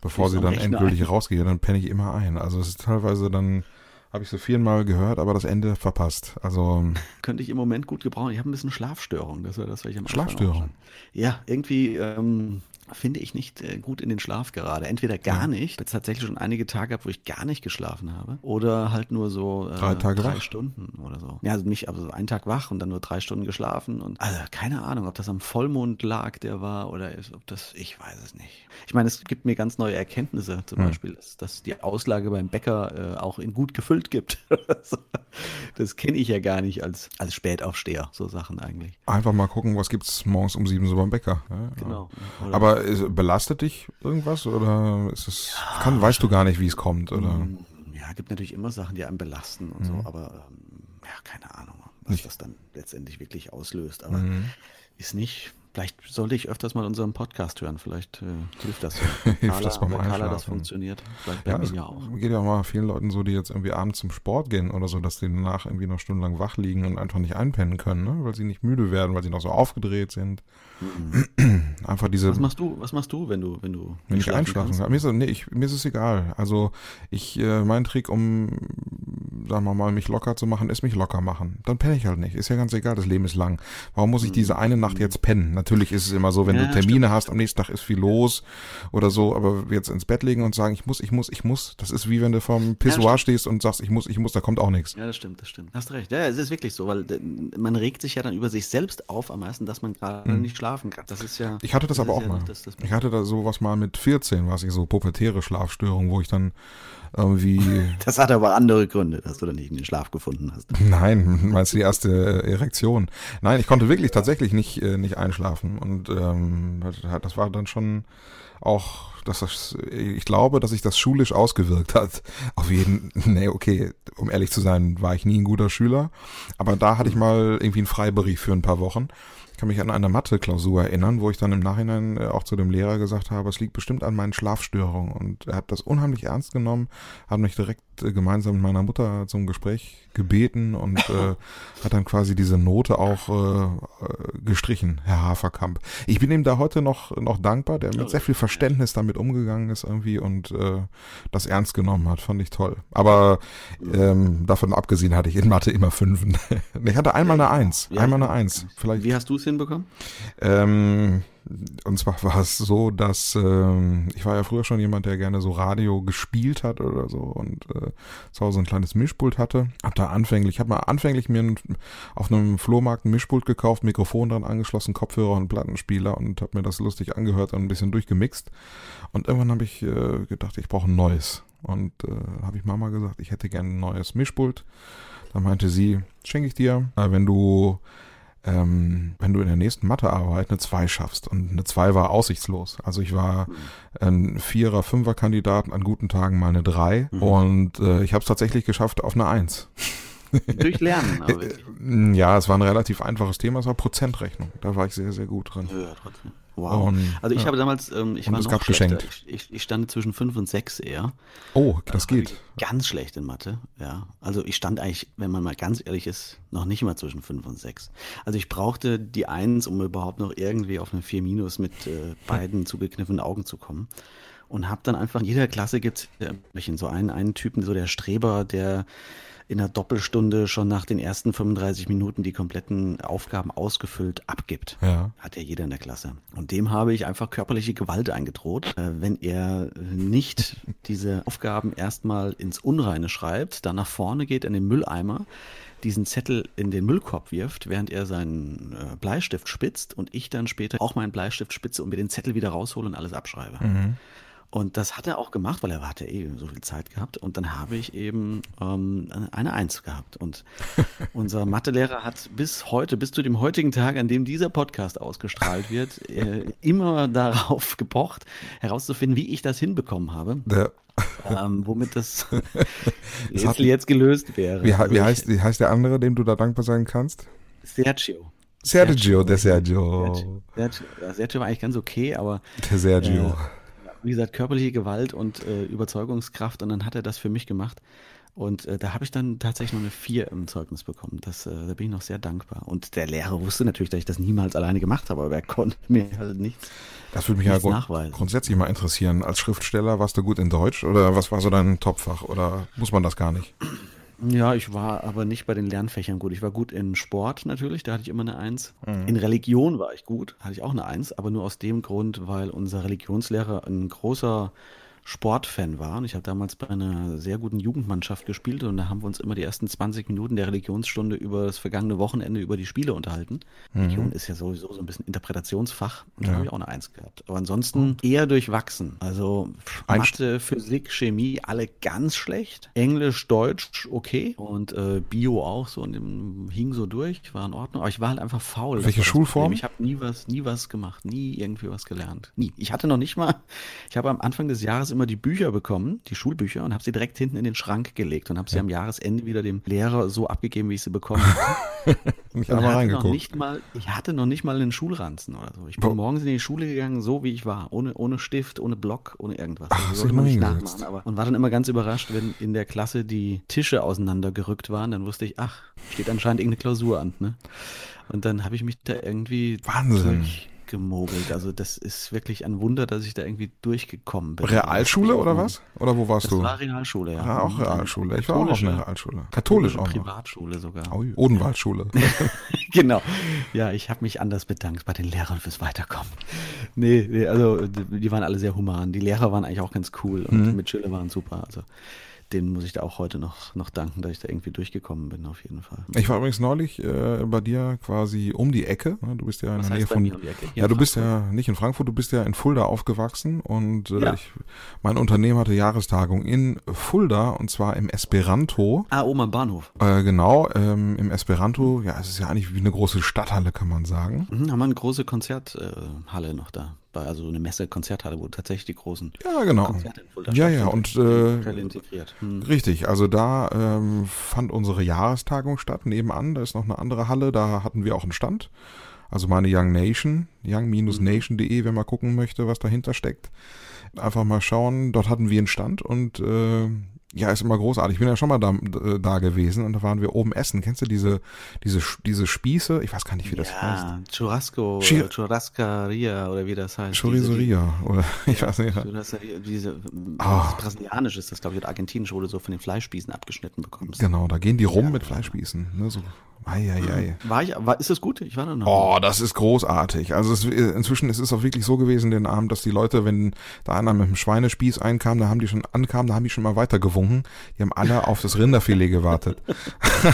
bevor sie dann endgültig ein. rausgehen, dann penne ich immer ein. Also es ist teilweise dann, habe ich so viermal gehört, aber das Ende verpasst. Also könnte ich im Moment gut gebrauchen. Ich habe ein bisschen Schlafstörung. Das war das, was ich am Schlafstörung? Ja, irgendwie ähm, finde ich nicht äh, gut in den Schlaf gerade. Entweder gar nicht, ich habe tatsächlich schon einige Tage gehabt, wo ich gar nicht geschlafen habe, oder halt nur so äh, Drei Tage drei wach? Stunden oder so. Ja, also nicht, also einen Tag wach und dann nur drei Stunden geschlafen und also keine Ahnung, ob das am Vollmond lag, der war oder ist, ob das, ich weiß es nicht. Ich meine, es gibt mir ganz neue Erkenntnisse, zum Hm. Beispiel, dass, dass die Auslage beim Bäcker äh, auch in gut gefüllt gibt. das kenne ich ja gar nicht als, als Spätaufsteher, so Sachen eigentlich. einfach mal gucken, was gibt's morgens um sieben so beim Bäcker. Ja, Genau. Oder- Aber ist, belastet dich irgendwas oder ist es, kann, weißt du gar nicht, wie es kommt oder? Mm, Ja, gibt natürlich immer Sachen, die einen belasten und so, aber ähm, ja, keine Ahnung, was das dann letztendlich wirklich auslöst. Aber ist nicht. Vielleicht sollte ich öfters mal unseren Podcast hören. Vielleicht äh, hilft das ja. Hilft das beim bei Carla das Einschlafen. funktioniert. Vielleicht Ja, ja auch. geht ja mal vielen Leuten so, die jetzt irgendwie abends zum Sport gehen oder so, dass die danach irgendwie noch stundenlang wach liegen und einfach nicht einpennen können, ne? weil sie nicht müde werden, weil sie noch so aufgedreht sind. Einfach diese, Was machst du? Was machst du, wenn du, wenn du wenn ich einschlafen kann. Mir ist, nee, ich, mir ist es egal. Also ich, äh, mein Trick, um, sagen wir mal, mich locker zu machen, ist mich locker machen. Dann penne ich halt nicht. Ist ja ganz egal, das Leben ist lang. Warum muss ich diese eine Nacht jetzt pennen? Natürlich ist es immer so, wenn Ja, du Termine hast, am nächsten Tag ist viel los oder so, aber jetzt ins Bett legen und sagen, ich muss, ich muss, ich muss, das ist wie wenn du vorm Pissoir stehst und sagst, ich muss, ich muss, da kommt auch nichts. Ja, das stimmt, das stimmt. Hast recht. Ja, es ist wirklich so, weil äh, man regt sich ja dann über sich selbst auf am meisten, dass man gerade nicht schlafen kann. Das ist ja. Ich hatte das, aber ist auch ja mal. Das, das Ich hatte da sowas mal mit 14, was ich so pubertäre Schlafstörung, wo ich dann irgendwie Das hat aber andere Gründe. Das dass du dann nicht in den Schlaf gefunden hast. Nein, meinst du die erste Erektion? Nein, ich konnte wirklich tatsächlich nicht, äh, nicht einschlafen. Und ähm, das war dann schon auch, dass das, ich glaube, dass sich das schulisch ausgewirkt hat. Auf jeden, nee, okay, um ehrlich zu sein, war ich nie ein guter Schüler. Aber da hatte ich mal irgendwie einen Freibrief für ein paar Wochen. Kann mich an eine Mathe-Klausur erinnern, wo ich dann im Nachhinein äh, auch zu dem Lehrer gesagt habe, es liegt bestimmt an meinen Schlafstörungen. Und er hat das unheimlich ernst genommen, hat mich direkt äh, gemeinsam mit meiner Mutter zum Gespräch gebeten und äh, hat dann quasi diese Note auch äh, äh, gestrichen, Herr Haferkamp. Ich bin ihm da heute noch, noch dankbar, der mit sehr viel Verständnis damit umgegangen ist irgendwie und äh, das ernst genommen hat, fand ich toll. Aber ähm, davon abgesehen hatte ich in Mathe immer Fünfen. ich hatte einmal eine Eins, einmal eine Eins. Vielleicht. Wie hast du es hinbekommen? Ähm, und zwar war es so, dass ähm, ich war ja früher schon jemand, der gerne so Radio gespielt hat oder so und äh, zu Hause ein kleines Mischpult hatte. Hab da anfänglich, hab mal anfänglich mir ein, auf einem Flohmarkt ein Mischpult gekauft, Mikrofon dran angeschlossen, Kopfhörer und Plattenspieler und hab mir das lustig angehört und ein bisschen durchgemixt. Und irgendwann habe ich äh, gedacht, ich brauche ein neues. Und äh, habe ich Mama gesagt, ich hätte gerne ein neues Mischpult. Dann meinte sie, schenke ich dir, äh, wenn du ähm, wenn du in der nächsten Mathearbeit eine 2 schaffst. Und eine 2 war aussichtslos. Also ich war ein Vierer-, Fünfer-Kandidat, an guten Tagen mal eine 3. Mhm. Und äh, ich habe es tatsächlich geschafft auf eine 1. Durch Lernen. Aber äh, ja, es war ein relativ einfaches Thema, es war Prozentrechnung. Da war ich sehr, sehr gut drin. Ja, trotzdem. Wow. Und, also ich ja. habe damals, ähm, ich und war es noch gab schlechter. geschenkt. Ich, ich, stand zwischen 5 und 6 eher. Oh, das war geht. Ganz schlecht in Mathe, ja. Also ich stand eigentlich, wenn man mal ganz ehrlich ist, noch nicht mal zwischen 5 und 6. Also ich brauchte die 1, um überhaupt noch irgendwie auf eine 4 minus mit äh, beiden zugekniffenen Augen zu kommen. Und habe dann einfach, in jeder Klasse gibt es so einen, einen Typen, so der Streber, der in einer Doppelstunde schon nach den ersten 35 Minuten die kompletten Aufgaben ausgefüllt abgibt. Ja. Hat ja jeder in der Klasse. Und dem habe ich einfach körperliche Gewalt eingedroht. Äh, wenn er nicht diese Aufgaben erstmal ins Unreine schreibt, dann nach vorne geht in den Mülleimer, diesen Zettel in den Müllkorb wirft, während er seinen äh, Bleistift spitzt und ich dann später auch meinen Bleistift spitze und mir den Zettel wieder raushole und alles abschreibe. Mhm. Und das hat er auch gemacht, weil er hatte eh so viel Zeit gehabt. Und dann habe ich eben ähm, eine Eins gehabt. Und unser Mathelehrer hat bis heute, bis zu dem heutigen Tag, an dem dieser Podcast ausgestrahlt wird, äh, immer darauf gepocht, herauszufinden, wie ich das hinbekommen habe. Der ähm, womit das jetzt, jetzt, gelöst wäre. Wie, wie, heißt, wie heißt der andere, dem du da dankbar sein kannst? Sergio. Sergio, Sergio der Sergio. Sergio. Sergio. Sergio war eigentlich ganz okay, aber. Der Sergio. Äh, wie gesagt, körperliche Gewalt und äh, Überzeugungskraft und dann hat er das für mich gemacht. Und äh, da habe ich dann tatsächlich noch eine 4 im Zeugnis bekommen. Das, äh, da bin ich noch sehr dankbar. Und der Lehrer wusste natürlich, dass ich das niemals alleine gemacht habe, aber er konnte mir halt nichts. Das würde mich ja grund grundsätzlich mal interessieren. Als Schriftsteller warst du gut in Deutsch oder was war so dein Topfach oder muss man das gar nicht? Ja, ich war aber nicht bei den Lernfächern gut. Ich war gut in Sport natürlich, da hatte ich immer eine Eins. Mhm. In Religion war ich gut, hatte ich auch eine Eins, aber nur aus dem Grund, weil unser Religionslehrer ein großer Sportfan war. Und ich habe damals bei einer sehr guten Jugendmannschaft gespielt und da haben wir uns immer die ersten 20 Minuten der Religionsstunde über das vergangene Wochenende über die Spiele unterhalten. Mhm. Religion ist ja sowieso so ein bisschen Interpretationsfach und da habe ich auch eine Eins gehabt. Aber ansonsten eher durchwachsen. Also Mathe, Physik, Chemie, alle ganz schlecht. Englisch, Deutsch okay und äh, Bio auch so und dem hing so durch, war in Ordnung. Aber ich war halt einfach faul. Welche Schulform? Ich habe nie was, nie was gemacht, nie irgendwie was gelernt. Nie. Ich hatte noch nicht mal, ich habe am Anfang des Jahres immer die Bücher bekommen, die Schulbücher, und habe sie direkt hinten in den Schrank gelegt und habe sie ja. am Jahresende wieder dem Lehrer so abgegeben, wie ich sie bekommen habe. ich, hatte noch nicht mal, ich hatte noch nicht mal einen Schulranzen oder so. Ich bin Bo morgens in die Schule gegangen, so wie ich war, ohne, ohne Stift, ohne Block, ohne irgendwas. Ach, also, ich nicht nachmachen, aber, und war dann immer ganz überrascht, wenn in der Klasse die Tische auseinandergerückt waren, dann wusste ich, ach, steht anscheinend irgendeine Klausur an. Ne? Und dann habe ich mich da irgendwie Wahnsinn. Durch, gemogelt. Also das ist wirklich ein Wunder, dass ich da irgendwie durchgekommen bin. Realschule oder was? Oder wo warst das du? Das war Realschule, ja. Ja, auch Realschule. Ich war auch auf einer Realschule. Katholisch auch. Privatschule sogar. Oh, Odenwaldschule. genau. Ja, ich habe mich anders bedankt bei den Lehrern fürs Weiterkommen. Nee, nee, also die waren alle sehr human. Die Lehrer waren eigentlich auch ganz cool und mhm. die Mitschüler waren super. Also den muss ich da auch heute noch, noch danken, dass ich da irgendwie durchgekommen bin, auf jeden Fall. Ich war übrigens neulich äh, bei dir quasi um die Ecke. ne? Du bist ja in Was der Nähe von. mir um Ja, du bist ja nicht in Frankfurt, du bist ja in Fulda aufgewachsen und äh, Ja. ich, mein Unternehmen hatte Jahrestagung in Fulda und zwar im Esperanto. Ah, oben am Bahnhof. Äh, genau, ähm, im Esperanto, ja, es ist ja eigentlich wie eine große Stadthalle, kann man sagen. Mhm, haben wir eine große Konzerthalle noch da. Bei- Also eine Messe-Konzerthalle, wo tatsächlich die großen Ja, genau. Konzerte in Fulda Ja, ja, und äh, integriert. Hm. Richtig, also da ähm, fand unsere Jahrestagung statt. Nebenan, da ist noch eine andere Halle, da hatten wir auch einen Stand. Also meine Young Nation, young-nation.de, wenn man gucken möchte, was dahinter steckt. Einfach mal schauen, dort hatten wir einen Stand und äh, ja, ist immer großartig. Ich bin ja schon mal da, äh, da gewesen und da waren wir oben essen. Kennst du diese, diese, diese Spieße? Ich weiß gar nicht, wie das heißt. Ja, Churrasco, Chi- oder Churrascaria oder wie das heißt. Choriceria oder ich weiß nicht. Churrascaria, diese, das Brasilianisch ist das, glaube ich, oder argentinisch, wo du so von den Fleischspießen abgeschnitten bekommst. Genau, da gehen die rum mit Fleischspießen. Ne, so. Ei, ei, ei. War ich, war, ist das gut? Ich war da noch. Oh, das ist großartig. Also es, inzwischen ist es auch wirklich so gewesen den Abend, dass die Leute, wenn da einer mit dem Schweinespieß einkam, da haben die schon ankam, da haben die schon mal weitergewunken. Die haben alle auf das Rinderfilet gewartet.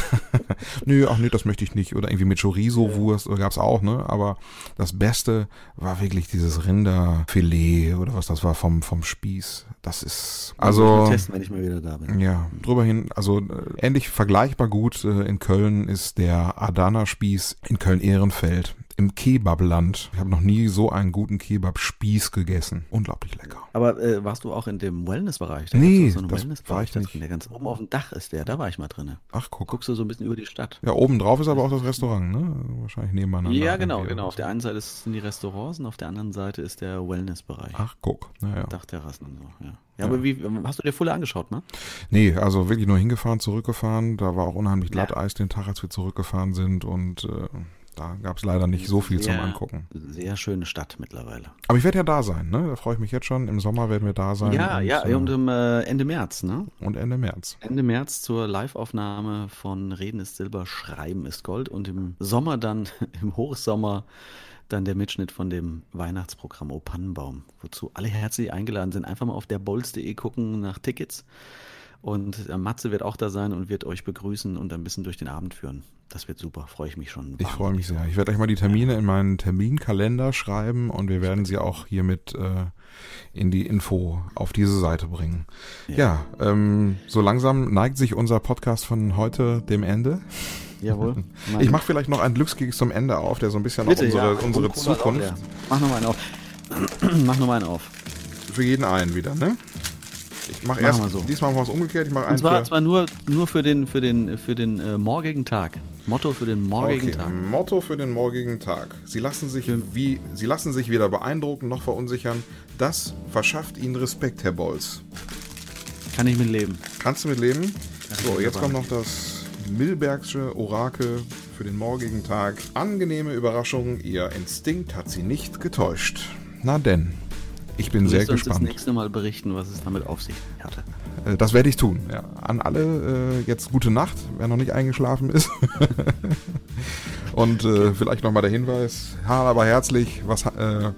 nö, ach nö, das möchte ich nicht. Oder irgendwie mit Chorizo-Wurst gab's auch, ne? Aber das Beste war wirklich dieses Rinderfilet oder was das war vom, vom Spieß. Das ist, Muss ich also. testen, wenn ich mal wieder da bin. Ja, drüber hin, also äh, ähnlich vergleichbar gut äh, in Köln ist der Adana-Spieß in Köln-Ehrenfeld im Kebabland. Ich habe noch nie so einen guten Kebab-Spieß gegessen. Unglaublich lecker. Aber äh, warst du auch in dem Wellness-Bereich? Da Nee, so das Wellness-Bereich, war ich nicht. Der ganz oben auf dem Dach ist der, da war ich mal drinne. Ach, guck. Guckst du so ein bisschen über die Stadt. Ja, oben drauf ist aber auch das Restaurant, ne? Wahrscheinlich nebeneinander. Ja, genau, genau. Auf der einen Seite sind die Restaurants und auf der anderen Seite ist der Wellness-Bereich. Ach, guck. Naja. Dachterrassen und so, ja. Ja, aber wie, hast du dir Fulle angeschaut, ne? Nee, also wirklich nur hingefahren, zurückgefahren. Da war auch unheimlich Glatteis den Tag, als wir zurückgefahren sind und äh, da gab es leider nicht so viel zum Sehr- Angucken. Sehr schöne Stadt mittlerweile. Aber ich werde ja da sein, ne? Da freue ich mich jetzt schon. Im Sommer werden wir da sein. Ja, und, ja, äh, und im äh, Ende März, ne? und Ende März. Ende März zur Live-Aufnahme von Reden ist Silber, Schreiben ist Gold und im Sommer dann, im Hochsommer, dann der Mitschnitt von dem Weihnachtsprogramm O Pannenbaum, wozu alle herzlich eingeladen sind. Einfach mal auf der bolz.de gucken nach Tickets. Und äh, Matze wird auch da sein und wird euch begrüßen und ein bisschen durch den Abend führen. Das wird super, freue ich mich schon. Ich freue mich sehr. Ich werde euch mal die Termine in meinen Terminkalender schreiben und wir werden sie auch hiermit äh, in die Info auf diese Seite bringen. Ja, ähm, so langsam neigt sich unser Podcast von heute dem Ende. Jawohl. Ich mache vielleicht noch einen Glückskeks zum Ende auf, der so ein bisschen Bitte, unsere, ja. unsere Zukunft auch leer. Mach nochmal einen auf. Mach nochmal einen auf. für jeden einen wieder, ne? Ich mache Machen erst, so. diesmal machen wir es umgekehrt, ich mache Und einen zwar, für, zwar nur, nur für den, für den, für den äh, morgigen Tag. Motto für den morgigen Okay, Tag. Motto für den morgigen Tag. Sie lassen sich wie Sie lassen sich weder beeindrucken noch verunsichern. Das verschafft Ihnen Respekt, Herr Bolz. Kann ich mit leben. Kannst du mit leben? So, ich jetzt kommt noch das Milbergsche Orakel für den morgigen Tag. Angenehme Überraschung, Ihr Instinkt hat Sie nicht getäuscht. Na denn, ich bin sehr wirst uns das gespannt. nächste Mal berichten, was es damit auf sich hatte. Äh, Das werde ich tun. Ja. An alle äh, jetzt gute Nacht, wer noch nicht eingeschlafen ist. Und äh, vielleicht nochmal der Hinweis, ha, aber herzlich, was äh,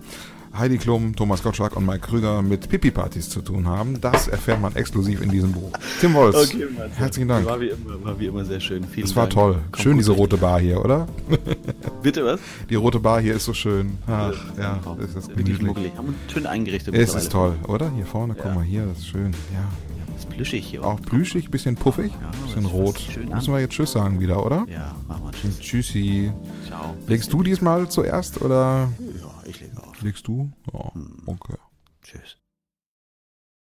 Heidi Klum, Thomas Gottschalk und Mike Krüger mit Pipi-Partys zu tun haben, das erfährt man exklusiv in diesem Buch. Tim Wolz, herzlichen Dank. War wie immer, war wie immer sehr schön. Vielen Das war Dank. toll. Kommt Schön diese rote Bar hier, oder? Bitte was? Die rote Bar hier ist so schön. Ach, ja, das ist Wirklich gemütlich. Haben wir schön eingerichtet. Es ist toll, oder? Hier vorne, guck Ja. mal hier, das ist schön. Ja, Ist plüschig hier. auch plüschig, bisschen puffig, Ja, bisschen das rot. Müssen wir jetzt Tschüss sagen wieder, oder? Ja, machen wir Tschüss. Tschüssi. Ciao. Legst du diesmal zuerst oder Ja, ich lege. Legst du? Ja. Tschüss.